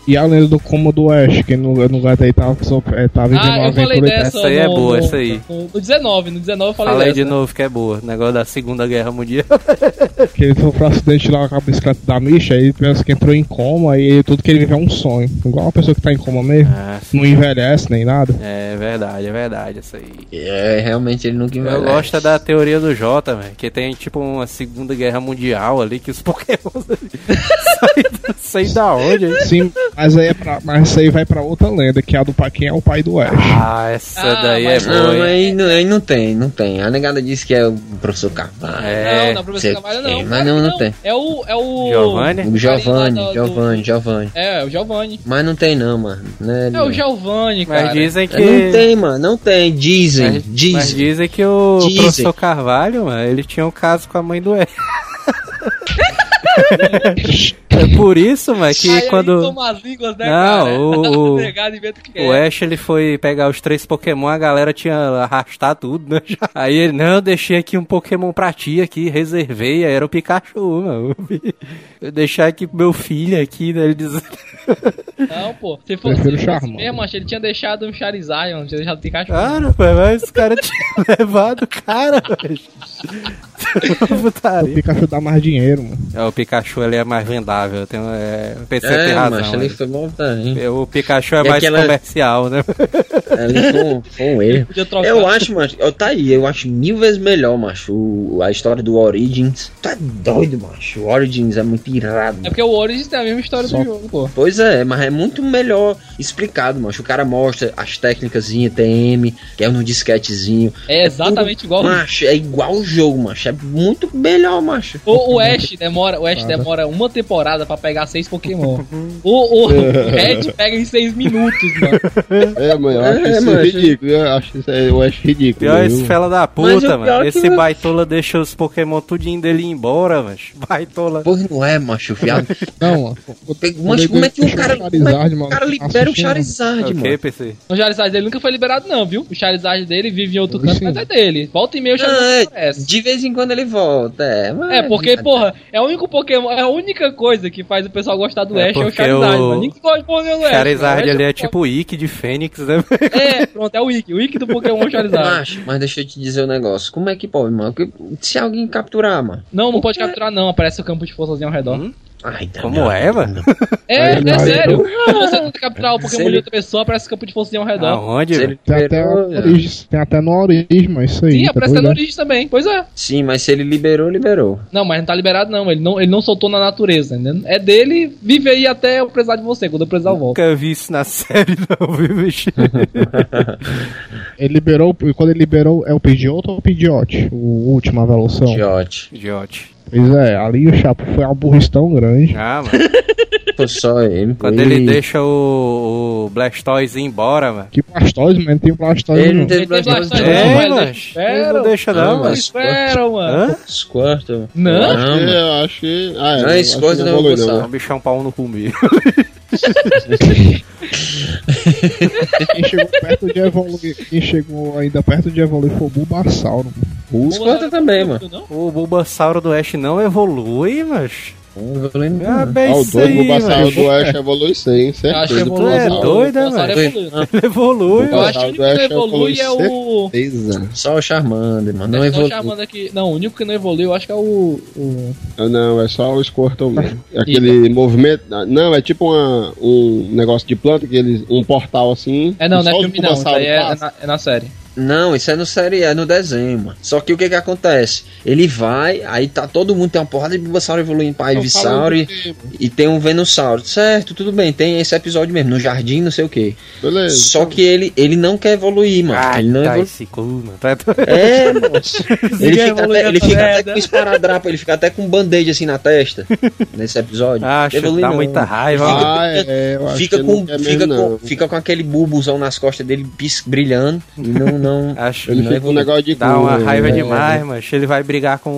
E a lenda do combo do Ash, que no, no lugar daí tava, é, tava em ah, eu falei aventura. dessa. Essa aí é no- boa, no- essa aí. No, no 19, no 19 eu falei Fala aí dessa. de novo que é boa. Negócio da Segunda Guerra Mundial. Que ele sofreu um acidente lá com a bicicleta da Misha, aí ele pensa que entrou em coma e tudo que ele vive é um sonho. Igual uma pessoa que tá em coma mesmo. Ah, Não envelhece nem nada. é verdade, é verdade, isso aí. É, realmente ele nunca Eu envelhece. gosto é da teoria do Jota, velho. Que tem tipo uma Segunda Guerra Mundial ali, que os Pokémon saem sei da onde. hein? Sim, mas aí, é pra, mas isso aí vai pra outra lenda, que é a do quem é o pai do Ash. Ah, essa Ah, daí é boa, Não, aí não, aí não tem, não tem. A negada disse que é o professor Carvalho. É, não, não é professor sei Carvalho, não. mas não, não tem. É o. É o. Giovanni? O Giovanni, do- Giovanni, Giovanni. É, o Giovanni. Mas não tem não, mano. Né, É não. o Giovanni, cara. Mas dizem que. Não tem, mano. Não tem. Dizem, Mas, dizem. mas dizem que o Dizem. professor Carvalho, mano, ele tinha um caso com a mãe do Ed. é por isso, mano, que Aí quando as línguas, né, Não, cara? o- inventa o o é. Ash ele foi pegar os três Pokémon, a galera tinha arrastado tudo, né? já. Aí ele, não, eu deixei aqui um Pokémon pra ti aqui, reservei, aí era o Pikachu, mano. Eu deixei aqui pro meu filho aqui, né? Ele diz... Não, pô. Se fosse, se fosse Charmander. mesmo, acho que ele tinha deixado um Charizard, não tinha deixado o Pikachu. Cara, mas os caras tinham levado o cara, velho. O. Pikachu dá mais dinheiro, mano. É, o Pikachu ele é mais vendável. Tem, é, o PC É, tem razão. macho, ali né? foi bom também. O Pikachu é E mais aquela- comercial, né? Foi um, foi um erro. Eu acho, macho, tá aí, eu acho mil vezes melhor, macho, a história do Origins. Tu é doido, macho. O Origins é muito irado. É porque o Origins tem a mesma história Só- do jogo, pô. Pois é, mas é muito melhor explicado, macho. O cara mostra as técnicas TM, que é no disquetezinho. É exatamente igual. Macho, é igual o jogo, macho. É muito melhor, macho. O, o Ash demora, o Ash demora uma temporada pra pegar seis Pokémon. O, o, o Red pega em seis minutos, mano. É, mano, eu acho É, isso mano. ridículo. Eu acho, isso, eu acho ridículo. Pior esse fela da o puta, mano. é que Esse não- baitola deixa os Pokémon tudinho dele ir embora, mas baitola. Pois não é, macho, viado. Não, mano. Mas como é que o Deixa o cara, como é que Charizard, o mano, cara libera o. Charizard, É o mano? que, PC? O Charizard dele nunca foi liberado, não, viu? O Charizard dele vive em outro canto, mas é dele. Volta e meia o Charizard é, aparece. de vez em quando ele volta, é. mas- É, porque, porra, é o único Pokémon, é a única coisa que faz o pessoal gostar do É Ash é o Charizard, o- mano. Ninguém gosta de Pokémon do Ash. Charizard. O ali é Ash tipo o Ikki de Fênix, né? É, pronto, é o Wiki. O Wiki do Pokémon Charizard. Macho, mas deixa eu te dizer um negócio. Como é que pode, mano? Se alguém capturar, mano. Não, não pode capturar, não. Aparece o campo de forçazinho ao redor. Hum? Ai, tá Como é, mano? É, é aí, sério. Se você não capturar o Se Pokémon ele- de outra pessoa, aparece o campo de forçazinho ao redor. Aonde? Se velho? ele Tem até, liberou, no é. Tem até no Origins, mas isso aí. Sim, tá aparece no né? Origins também. Pois é. Sim, mas se ele liberou, liberou. Não, mas não tá liberado, não. Ele não, ele não soltou na natureza, entendeu? É dele, vive aí até eu precisar de você. Quando eu precisar, eu volto. Nunca vi isso na série, não, viu, bicho? Ele liberou, e quando ele liberou, é o Pidgeotto ou o Pidgeot? O última evolução. Idiote. Idiote. Pois é, ali o Chapo foi uma burrice tão grande. Ah, mano. Foi só ele. Quando Ele- ele deixa o, o Blastoise ir embora, mano. Que Blastoise, mano, tem o Blastoise Ele não. não tem Blastoise, Blastoise, É, não, mas mas eles ele não deixa Ah, não, mas- mano. Eles esperam, mano. Hã? Squirtle. Não? Não, mano. eu acho que. Ah, é. Não, que não evolui, evolução. É um bichão pau no mesmo. Quem chegou perto de evoluir, quem chegou ainda perto de evoluir foi o Bulbasauro. O Squirtle também, mano. O Bulbasauro do Ash não evolui, mas... Não evolui não. Ah, bem Ah, o aí, Bulbasauro do Ash evolui sim, Eu acho que certeza. evolui. Tu é doido, né, mano? evolui. Ele evolui, Eu acho que o único que não evolui é o. Certeza. Só o Charmander, mano. Não é só evolui. Não, o único que não evoluiu, eu acho que é o. o... Ah, Não, é só o Squirtle mesmo. Aquele movimento. ah, Não, é tipo uma, um negócio de planta, que eles, um portal assim. É, não, não é filme não. Isso aí é, é é na série. Não, isso é no série, é no desenho, mano. Só que o que que acontece? Ele vai, aí tá todo mundo, tem uma porrada de Bulbasauro evoluindo pra Ivysaur e, e tem um Venusaur. Certo, tudo bem, tem esse episódio mesmo, no jardim, não sei o que. Beleza. Só que ele, ele não quer evoluir, mano. Ah, ele não tá evolui. esse cu, mano. Tá. É, moço. Ele fica, até, ele fica até com esparadrapo, ele fica até com um band-aid assim na testa. nesse episódio. Acho que Evolui dá não. muita raiva. mano. Ah, é, Fica com, fica, mesmo, com, fica com aquele bulbuzão nas costas dele pis, brilhando e não, não, Acho Ele não fica um evolui. negócio de Dá uma cor, raiva né? demais, mas ele vai brigar com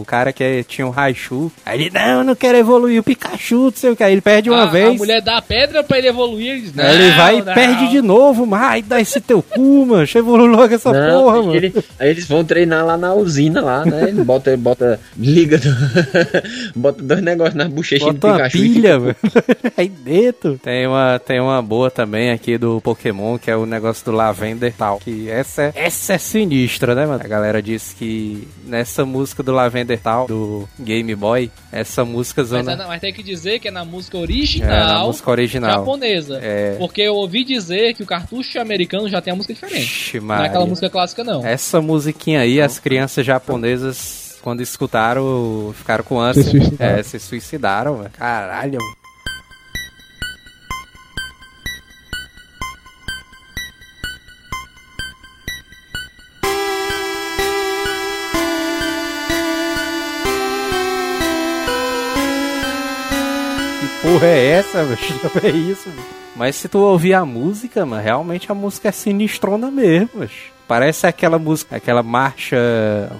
o cara que é- tinha um Raichu. Aí ele, não, eu não quero evoluir o Pikachu, não sei o que. Aí ele perde uma a, vez. A mulher dá a pedra pra ele evoluir. Ele, diz, Aí ele "Não, vai e não." perde de novo, mas ai, dá esse teu cu, mano. Evolui logo essa Não, porra, mano. ele- aí eles vão treinar lá na usina lá, né? Ele bota, bota, liga, do- bota dois negócios nas bochechas do Bota uma Pikachu e pilha, mano. Aí dentro. Tem uma, tem uma boa também aqui do Pokémon, que é o negócio do Lavender tal. Que essa é, essa é sinistra, né, mano? A galera disse que nessa música do Lavender tal, do Game Boy, essa música Mas, zona. é na- mas tem que dizer que é na música É, original. na música original. japonesa. É. Porque eu ouvi dizer que o cartucho americano já tem a música diferente. Ixi, Não é aquela música clássica, não. Essa musiquinha aí, as crianças japonesas, quando escutaram, ficaram com ânsia. Se suicidaram. É, se suicidaram, mano. Caralho. Porra é essa, bicho? É isso, bicho. Mas se tu ouvir a música, mano, realmente a música é sinistrona mesmo, bicho. Parece aquela música, aquela marcha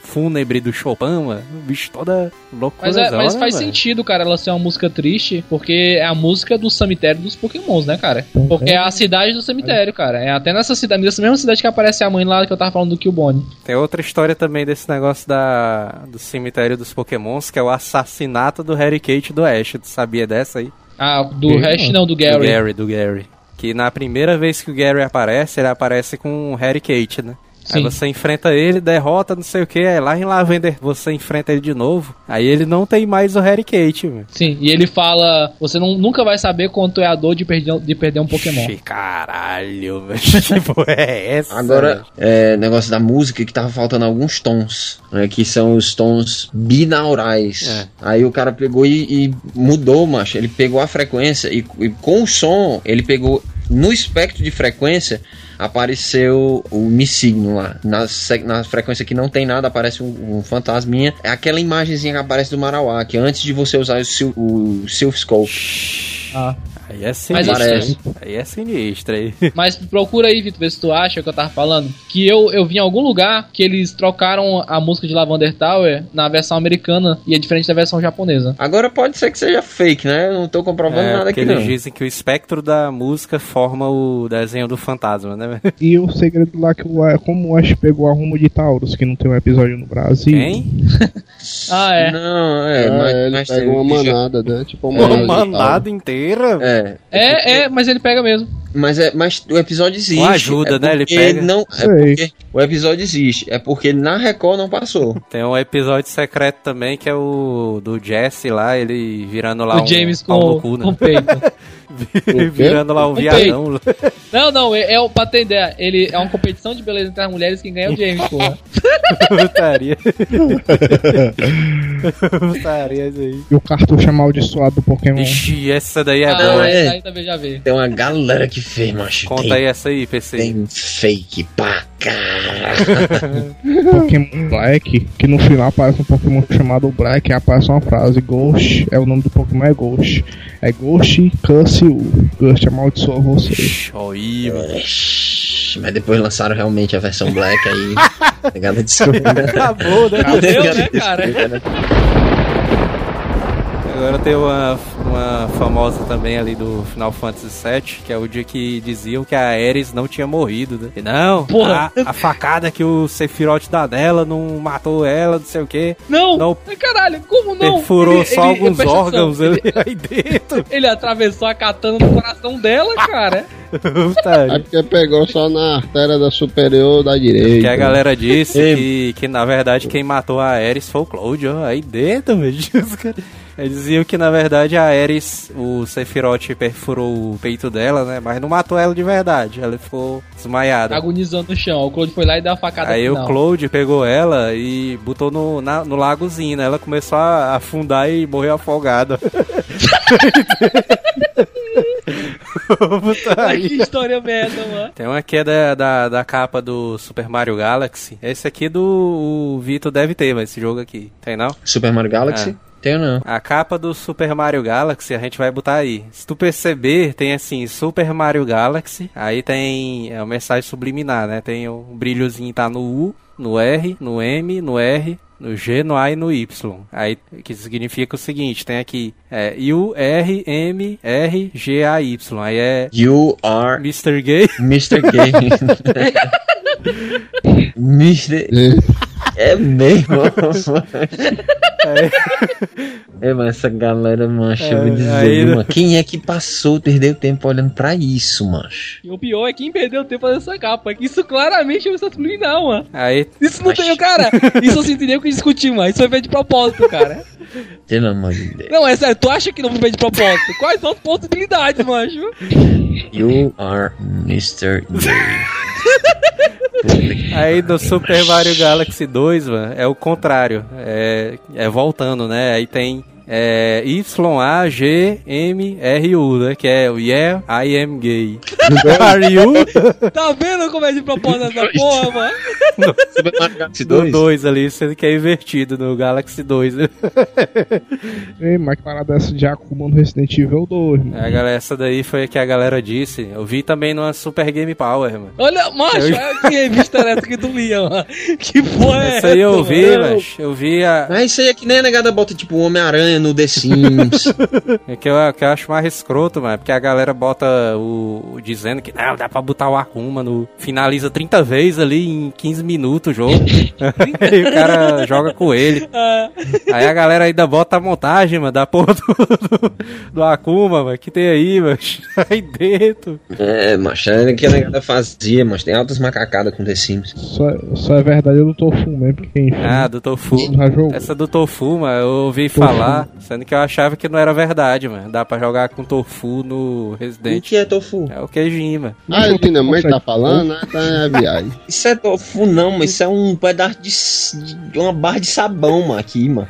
fúnebre do Chopin, mano. O bicho toda loucura. Mas, é- mas faz sentido, cara, ela ser uma música triste, porque é a música do cemitério dos Pokémons, né, cara? Porque é a cidade do cemitério, cara. É até nessa cidade, nessa mesma cidade que aparece a mãe lá que eu tava falando do Killbone. Tem outra história também desse negócio da, do cemitério dos Pokémons, que é o assassinato do Harry Kate do Ash. Tu sabia dessa aí? Ah, do Sim, Hash não, do Gary. Do Gary, do Gary. Que na primeira vez que o Gary aparece, ele aparece com o Harry Kate, né? Aí Sim. você enfrenta ele, derrota, não sei o que, aí lá em Lavender você enfrenta ele de novo. Aí ele não tem mais o Harry Kate, mano. Sim, e ele fala: você não, nunca vai saber quanto é a dor de perder, de perder um Pokémon. Caralho, velho. Que porra é essa? Agora, é, negócio da música que tava faltando alguns tons, né? Que são os tons binaurais. É. Aí o cara pegou e, e mudou, macho. Ele pegou a frequência e, e com o som, ele pegou no espectro de frequência. Apareceu o Mi Signo lá. Na, na frequência que não tem nada, aparece um, um fantasminha. É aquela imagenzinha que aparece do Marauá, que antes de você usar o, Sil- o Silph Scope. Ah. Aí é Mas sinistro. Parece. hein? Aí é sinistro aí. Mas procura aí, Vitor, ver se tu acha o que eu tava falando. Que eu, eu vi em algum lugar que eles trocaram a música de Lavender Tower na versão americana e é diferente da versão japonesa. Agora pode ser que seja fake, né? Eu não tô comprovando É, nada aqui eles não. dizem que o espectro da música forma o desenho do fantasma, né? velho? E o segredo lá que o como o Ash pegou a rumo de Taurus, que não tem um episódio no Brasil. Quem? Ah, é. Não, é, É, mas, ele mas pega uma manada, né? Tipo uma Uma manada. de manada inteira? É, É, é, mas ele pega mesmo. Mas é, mas o episódio existe. Com ajuda, é né? Ele pega. Não, é Sei. porque o episódio existe. É porque na Record não passou. Tem um episódio secreto também que é o do Jesse lá, ele virando lá o um James com, no cu, né? com peito. virando lá um Com viadão. Não, não, é, é o- pra ter ideia, ele é uma competição de beleza entre as mulheres quem ganha é o James, porra. Putaria. Putaria isso aí. E o cartucho amaldiçoado do Pokémon. Ixi, essa daí é ah, boa. é. essa aí também já vê. Tem uma galera que fez, macho. Conta tem, aí essa aí, PC. tem fake pra caralho. Pokémon Black, que no final aparece um Pokémon chamado Black e aparece uma frase Ghost, é o nome do Pokémon é Ghost. É Ghost Curse You. Ghost amaldiçoa você. Oi, Mas depois lançaram realmente a versão black aí. Pegada desculpa. Acabou, né? Deu, né, cara? Agora tem uma, uma famosa também ali do Final Fantasy VII, que é o dia que diziam que a Ares não tinha morrido, né? E não, Porra. A, a facada que o Sephiroth dá nela não matou ela, não sei o quê. Não, Não. Caralho, como não? Perfurou Ele- só ele- alguns atenção, órgãos ali aí dentro. Ele atravessou a katana no coração dela, cara. É porque pegou só na artéria da superior da direita. Que a galera disse que, que na verdade quem matou a Ares foi o Cloud, ó, aí dentro, velho. Os caras- Eles diziam que na verdade a Ares, o Sephiroth perfurou o peito dela, né? Mas não matou ela de verdade, ela ficou desmaiada. Agonizando no chão. O Claude foi lá e deu a facada Aí final. o Cloud pegou ela e botou no, na- no lagozinho, né? Ela começou a afundar e morreu afogada. Ai, que história merda, mano. Tem uma aqui é da, da, da capa do Super Mario Galaxy. Esse aqui do o Vitor deve ter, mas esse jogo aqui. Tem não? Super Mario Galaxy? É. Tenho não. A capa do Super Mario Galaxy a gente vai botar aí. Se tu perceber, tem assim, Super Mario Galaxy, aí tem é uma mensagem subliminar, né? Tem um brilhozinho tá no U, no R, no M, no R, no G, no A e no Y. Aí que significa o seguinte, tem aqui é U R M R G A Y. Aí é You are Mr. Gay. Mr. Gay. Mr. É mesmo? É, mas essa galera, mancha, eu vou É, dizer, aí- mano, quem é que passou, perdeu tempo olhando pra isso, mancho? E o pior é quem perdeu tempo dessa capa. Que isso claramente é um subliminal, mano. Aí Isso não tem, cara. Isso assim teria que discutir, mano. Isso foi feito de propósito, cara. Pelo amor de Deus. Não, é sério, tu acha que não foi feito de propósito? Quais são as possibilidades, mancho? You are Mr. Gay. Aí no Super Mario Galaxy 2, mano, é o contrário. É, é voltando, né? Aí tem é, Y-A-G-M-R-U, né? Que é o Yeah, I am gay. Are you? Tá vendo como é de propósito essa porra, mano? Galaxy Do 2? 2 ali, sendo que é invertido no Galaxy 2. né? Ei, mas que parada essa de Akuma no Resident Evil 2, mano. A galera, essa daí foi a que a galera disse. Eu vi também numa Super Game Power, mano. Olha, macho, Eu- olha que revista essa que tu lia, mano. Que porra é Essa aí eu vi, mas eu vi a. Mas isso aí é que nem a negada bota tipo Homem-Aranha no The Sims. É que eu, que eu acho mais escroto, mano. Porque a galera bota o. o- dizendo que não, dá pra botar o Akuma no. Finaliza 30 vezes ali em 15 minutos o jogo. Aí o cara joga com ele. Aí a galera ainda bota a montagem, mano, da porra do, do, do Akuma, mano. Que tem aí, mano. Aí dentro. é, macho, é que a negada fazia, mas tem altas macacadas com The Sims. Só, só é verdade do Tofu mesmo, porque enfim. Ah, do Tofu. Essa do Tofu, mano, eu ouvi Tofu. falar, sendo que eu achava que não era verdade, mano. Dá pra jogar com Tofu no O Resident. que é tofu? É o queijinho, mano. Ah, ele minha mãe tá falando, né? Tá na viagem. Isso é tofu não, mas isso é um pedaço de, de uma barra de sabão, mano, aqui, mano.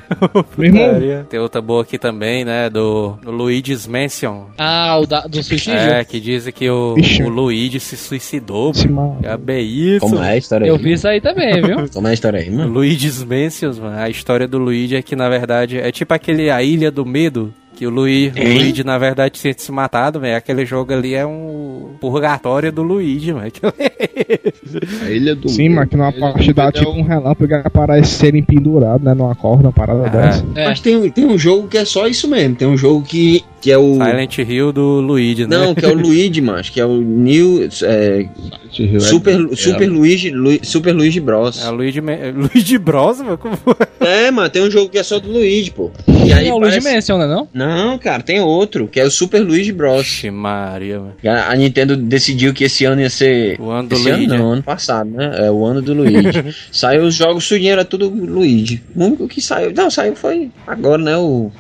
Tem outra boa aqui também, né? Do, do Luigi's Mansion. Ah, o da, do suicídio? É, que dizem que o, o Luigi se suicidou, esse mano. É bem isso. Como é a história aí? Eu vi isso aí também, viu? Como é a história aí, mano? Luigi's Mansion, mano. A história do Luigi é que, na verdade, é tipo aquele A Ilha do Medo. Que o, Luigi, o? Luigi, na verdade, tinha se matado, velho. Aquele jogo ali é um purgatório do Luigi, mano. A ilha do Sim, mas que numa parte dá é tipo um relâmpago aparece serem pendurados, né? Numa corda, uma parada Ah. dessa. É. Mas tem, tem um jogo que é só isso mesmo. Tem um jogo que, que é o. Silent Hill do Luigi, né? Não, que é o Luigi, macho, que é o New. é, Silent Hill é- Super, Super Luigi, Lu- Super Luigi Bros. É o Luigi, é Luigi Bros, mano. Como... É, mano, tem um jogo que é só do Luigi, pô. E aí é o Luigi parece- Mansion, né não? Não, cara, tem outro, que é o Super Luigi Bros. Oxe, Maria, mano. A a Nintendo decidiu que esse ano ia ser. O ano do esse Luigi. ano não, ano passado, né? É o ano do Luigi. saiu os jogos tudinho, era tudo Luigi. O único que saiu. Não, saiu foi agora, né? O,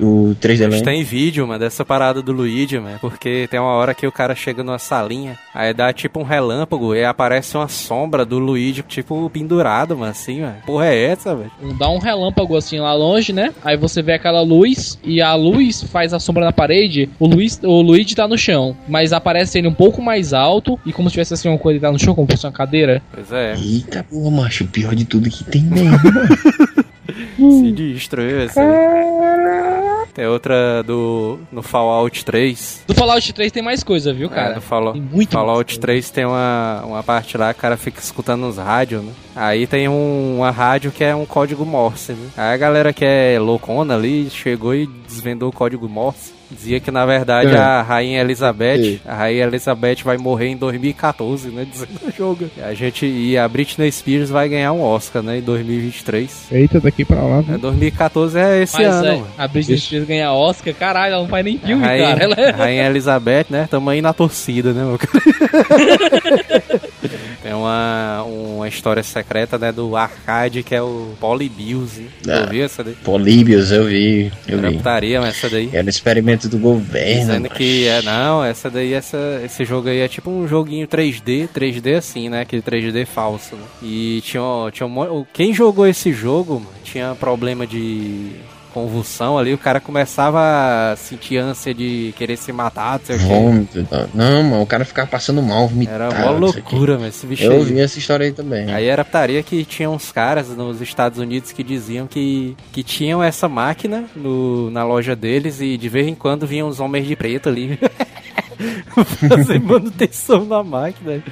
o 3D Mas Land. tem vídeo, mano, dessa parada do Luigi, mano. Porque tem uma hora que o cara chega numa salinha, aí dá tipo um relâmpago e aparece uma sombra do Luigi, tipo, pendurado, mano, assim, mano. Porra é essa, velho? Dá um relâmpago assim lá longe, né? Aí você vê aquela luz e a luz faz a sombra na parede. O, Luiz, o Luigi tá no chão, mas aparece ele um pouco mais alto e como se tivesse assim uma coisa que tá no chão, como se fosse uma cadeira. Pois é, Eita, porra, macho, o pior de tudo que tem mesmo. destruiu essa aí. Tem outra do. no Fallout 3. Do Fallout 3 tem mais coisa, viu, É, cara? no Fallout, Tem muito Fallout mais coisa. 3 tem uma, uma parte lá que o cara fica escutando uns rádios, né? Aí tem um, uma rádio que é um código Morse, né? Aí a galera que é loucona ali chegou e desvendou o código Morse. Dizia que na verdade É. a Rainha Elizabeth, Sim. a Rainha Elizabeth vai morrer em 2014, né? Dizendo no jogo. E a gente e a Britney Spears vai ganhar um Oscar, né? Em 2023. Eita, daqui pra lá. É, né? 2014 é esse Mas ano, é, a Britney Spears ganha Oscar, caralho, ela não faz nem filme, a Rainha, cara. Ela a é... Rainha Elizabeth, né? Tamo aí na torcida, né, meu cara? Tem uma, uma história secreta, né, do arcade, que é o Polybius? Ah. Eu vi essa daí? Políbios, eu vi. Eu Era vi. putaria, mas essa daí. Era experimento do governo. Dizendo macho. que é, não, essa daí, essa, esse jogo aí é tipo um joguinho 3D, 3D assim, né? Aquele 3D falso, né? E tinha, um- tinha um, quem jogou esse jogo, mano, tinha problema de convulsão ali, o cara começava a sentir ânsia de querer se matar, não sei o quê. Vômito. tá. Não, mano, o cara ficava passando mal, vomitado. Era uma o loucura, mas esse bicho Eu aí. vi essa história aí também. Aí era putaria que tinha uns caras nos Estados Unidos que diziam que, que tinham essa máquina no, na loja deles e de vez em quando vinham uns homens de preto ali fazer manutenção na máquina.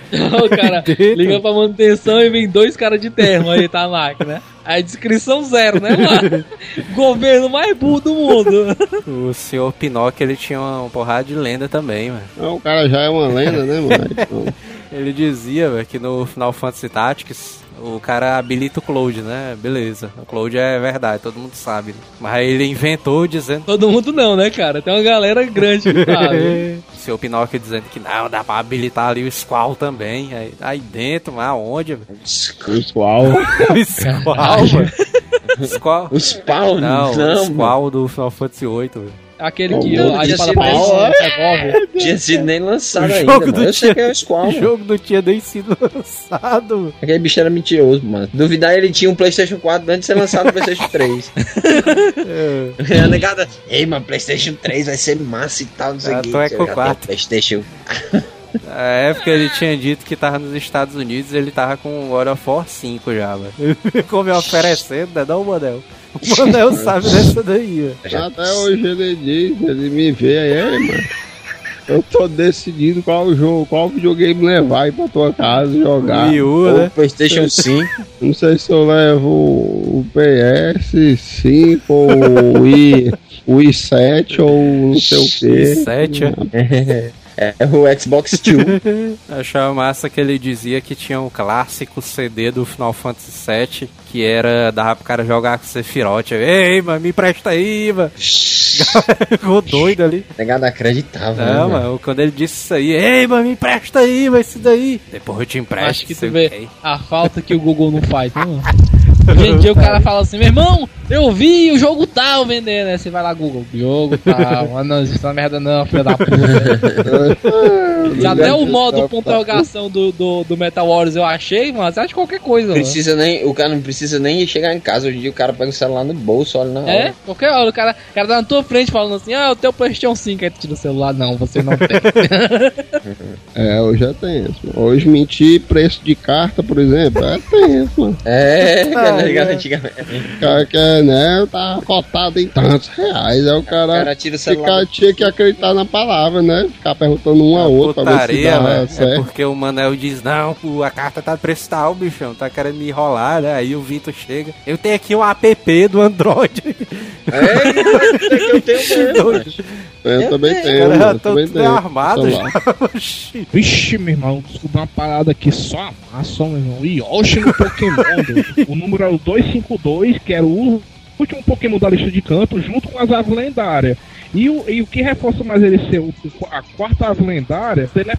o cara Dentro. liga pra manutenção e vem dois caras de terno aí, tá a máquina. Aí descrição zero, né, mano? Governo mais burro do mundo. O senhor Pinóquio ele tinha uma porrada de lenda também, mano. Não, o cara já é uma lenda, né, mano? Então, Ele dizia velho, que no Final Fantasy Tactics o cara habilita o Cloud, né? Beleza. O Cloud é verdade, todo mundo sabe. né? Mas aí ele inventou dizendo. Todo mundo não, né, cara? Tem uma galera grande que sabe. O seu Pinóquio dizendo que não, dá pra habilitar ali o Squall também. Aí, aí dentro, mas aonde? Squall. O Squall, mano. Squall. O Spawn, Não, não, o mano. Squall do Final Fantasy VIII. velho. Aquele que Não, a esse. um revólver. Tinha sido nem lançado O ainda, jogo mano. do Eu sei que é o Squall, O mano. jogo não tinha nem sido lançado. Aquele bicho era mentiroso, mano. Duvidar ele tinha um PlayStation 4 antes de ser lançado o PlayStation 3. É. a negada, ei, mano, PlayStation 3 vai ser massa e tal, não sei Ah, o que. tu é com Eu já tenho quatro. PlayStation. Na época ele tinha dito que tava nos Estados Unidos ele tava com o God of War 5 já, velho. Ele ficou me oferecendo, né? Não, Manel. O Manel sabe dessa daí, Até hoje ele diz, ele me vê aí, "Ei, mano. Eu tô decidindo qual jogo, qual videogame levar aí pra tua casa jogar. Wii U, Ou né? PlayStation 5. Não sei se eu levo o PS5 ou o Wii, o Wii 7 ou não sei o que. 7, É, é o Xbox 2. Achava massa que ele dizia que tinha um clássico CD do Final Fantasy VII que era. dava pro cara jogar com Sephiroth. Ei, mano, me empresta aí, mano. Ficou doido ali. Negado acreditava. né, Não, mano? mano, quando ele disse isso aí, ei, mano, me empresta aí, vai isso daí. Depois eu te empresto. Acho que tu vê a falta que o Google não faz, né, mano? Hoje em dia o cara fala assim, meu irmão, eu vi o jogo tal vendendo, né? Você vai lá, Google, jogo tal, mano, não existe essa merda não, filho da puta. E até o modo ponto interrogação do, do, do Metal Wars eu achei, mano, você acha qualquer coisa, mano. Precisa nem, o cara não precisa nem chegar em casa. Hoje em dia o cara pega o celular no bolso, olha na hora. É, qualquer hora, o cara, o cara tá na tua frente falando assim, ah, eu tenho o Playstation 5, aí tu tira o celular, não, você não tem. É, hoje já tem isso. mano. Hoje mentir preço de carta, por exemplo, é tenso, mano. É, cara, Ah, ligado é. antigamente. O cara quer, né, tá cotado em tantos reais. Aí o O cara, cara tira o fica, tinha que acreditar na palavra, né? Ficar perguntando um a outro pra ver se Putaria, dá. É porque o Manel diz, não, pô, a carta tá preço tal, bichão, tá querendo me enrolar, né? Aí o Vitor chega, eu tenho aqui um app do Android. É, que eu tenho mesmo. Macho. Eu, também tenho, Cara, mano, já eu tô também tudo tenho. armado já. Vixe, meu irmão, descobri uma parada aqui só massa, meu irmão. Yoshi no Pokémon. o número é o 252, que era o último Pokémon da lista de canto, junto com as aves lendárias. E o, e o que reforça mais ele ser o- a quarta ave lendária, ele é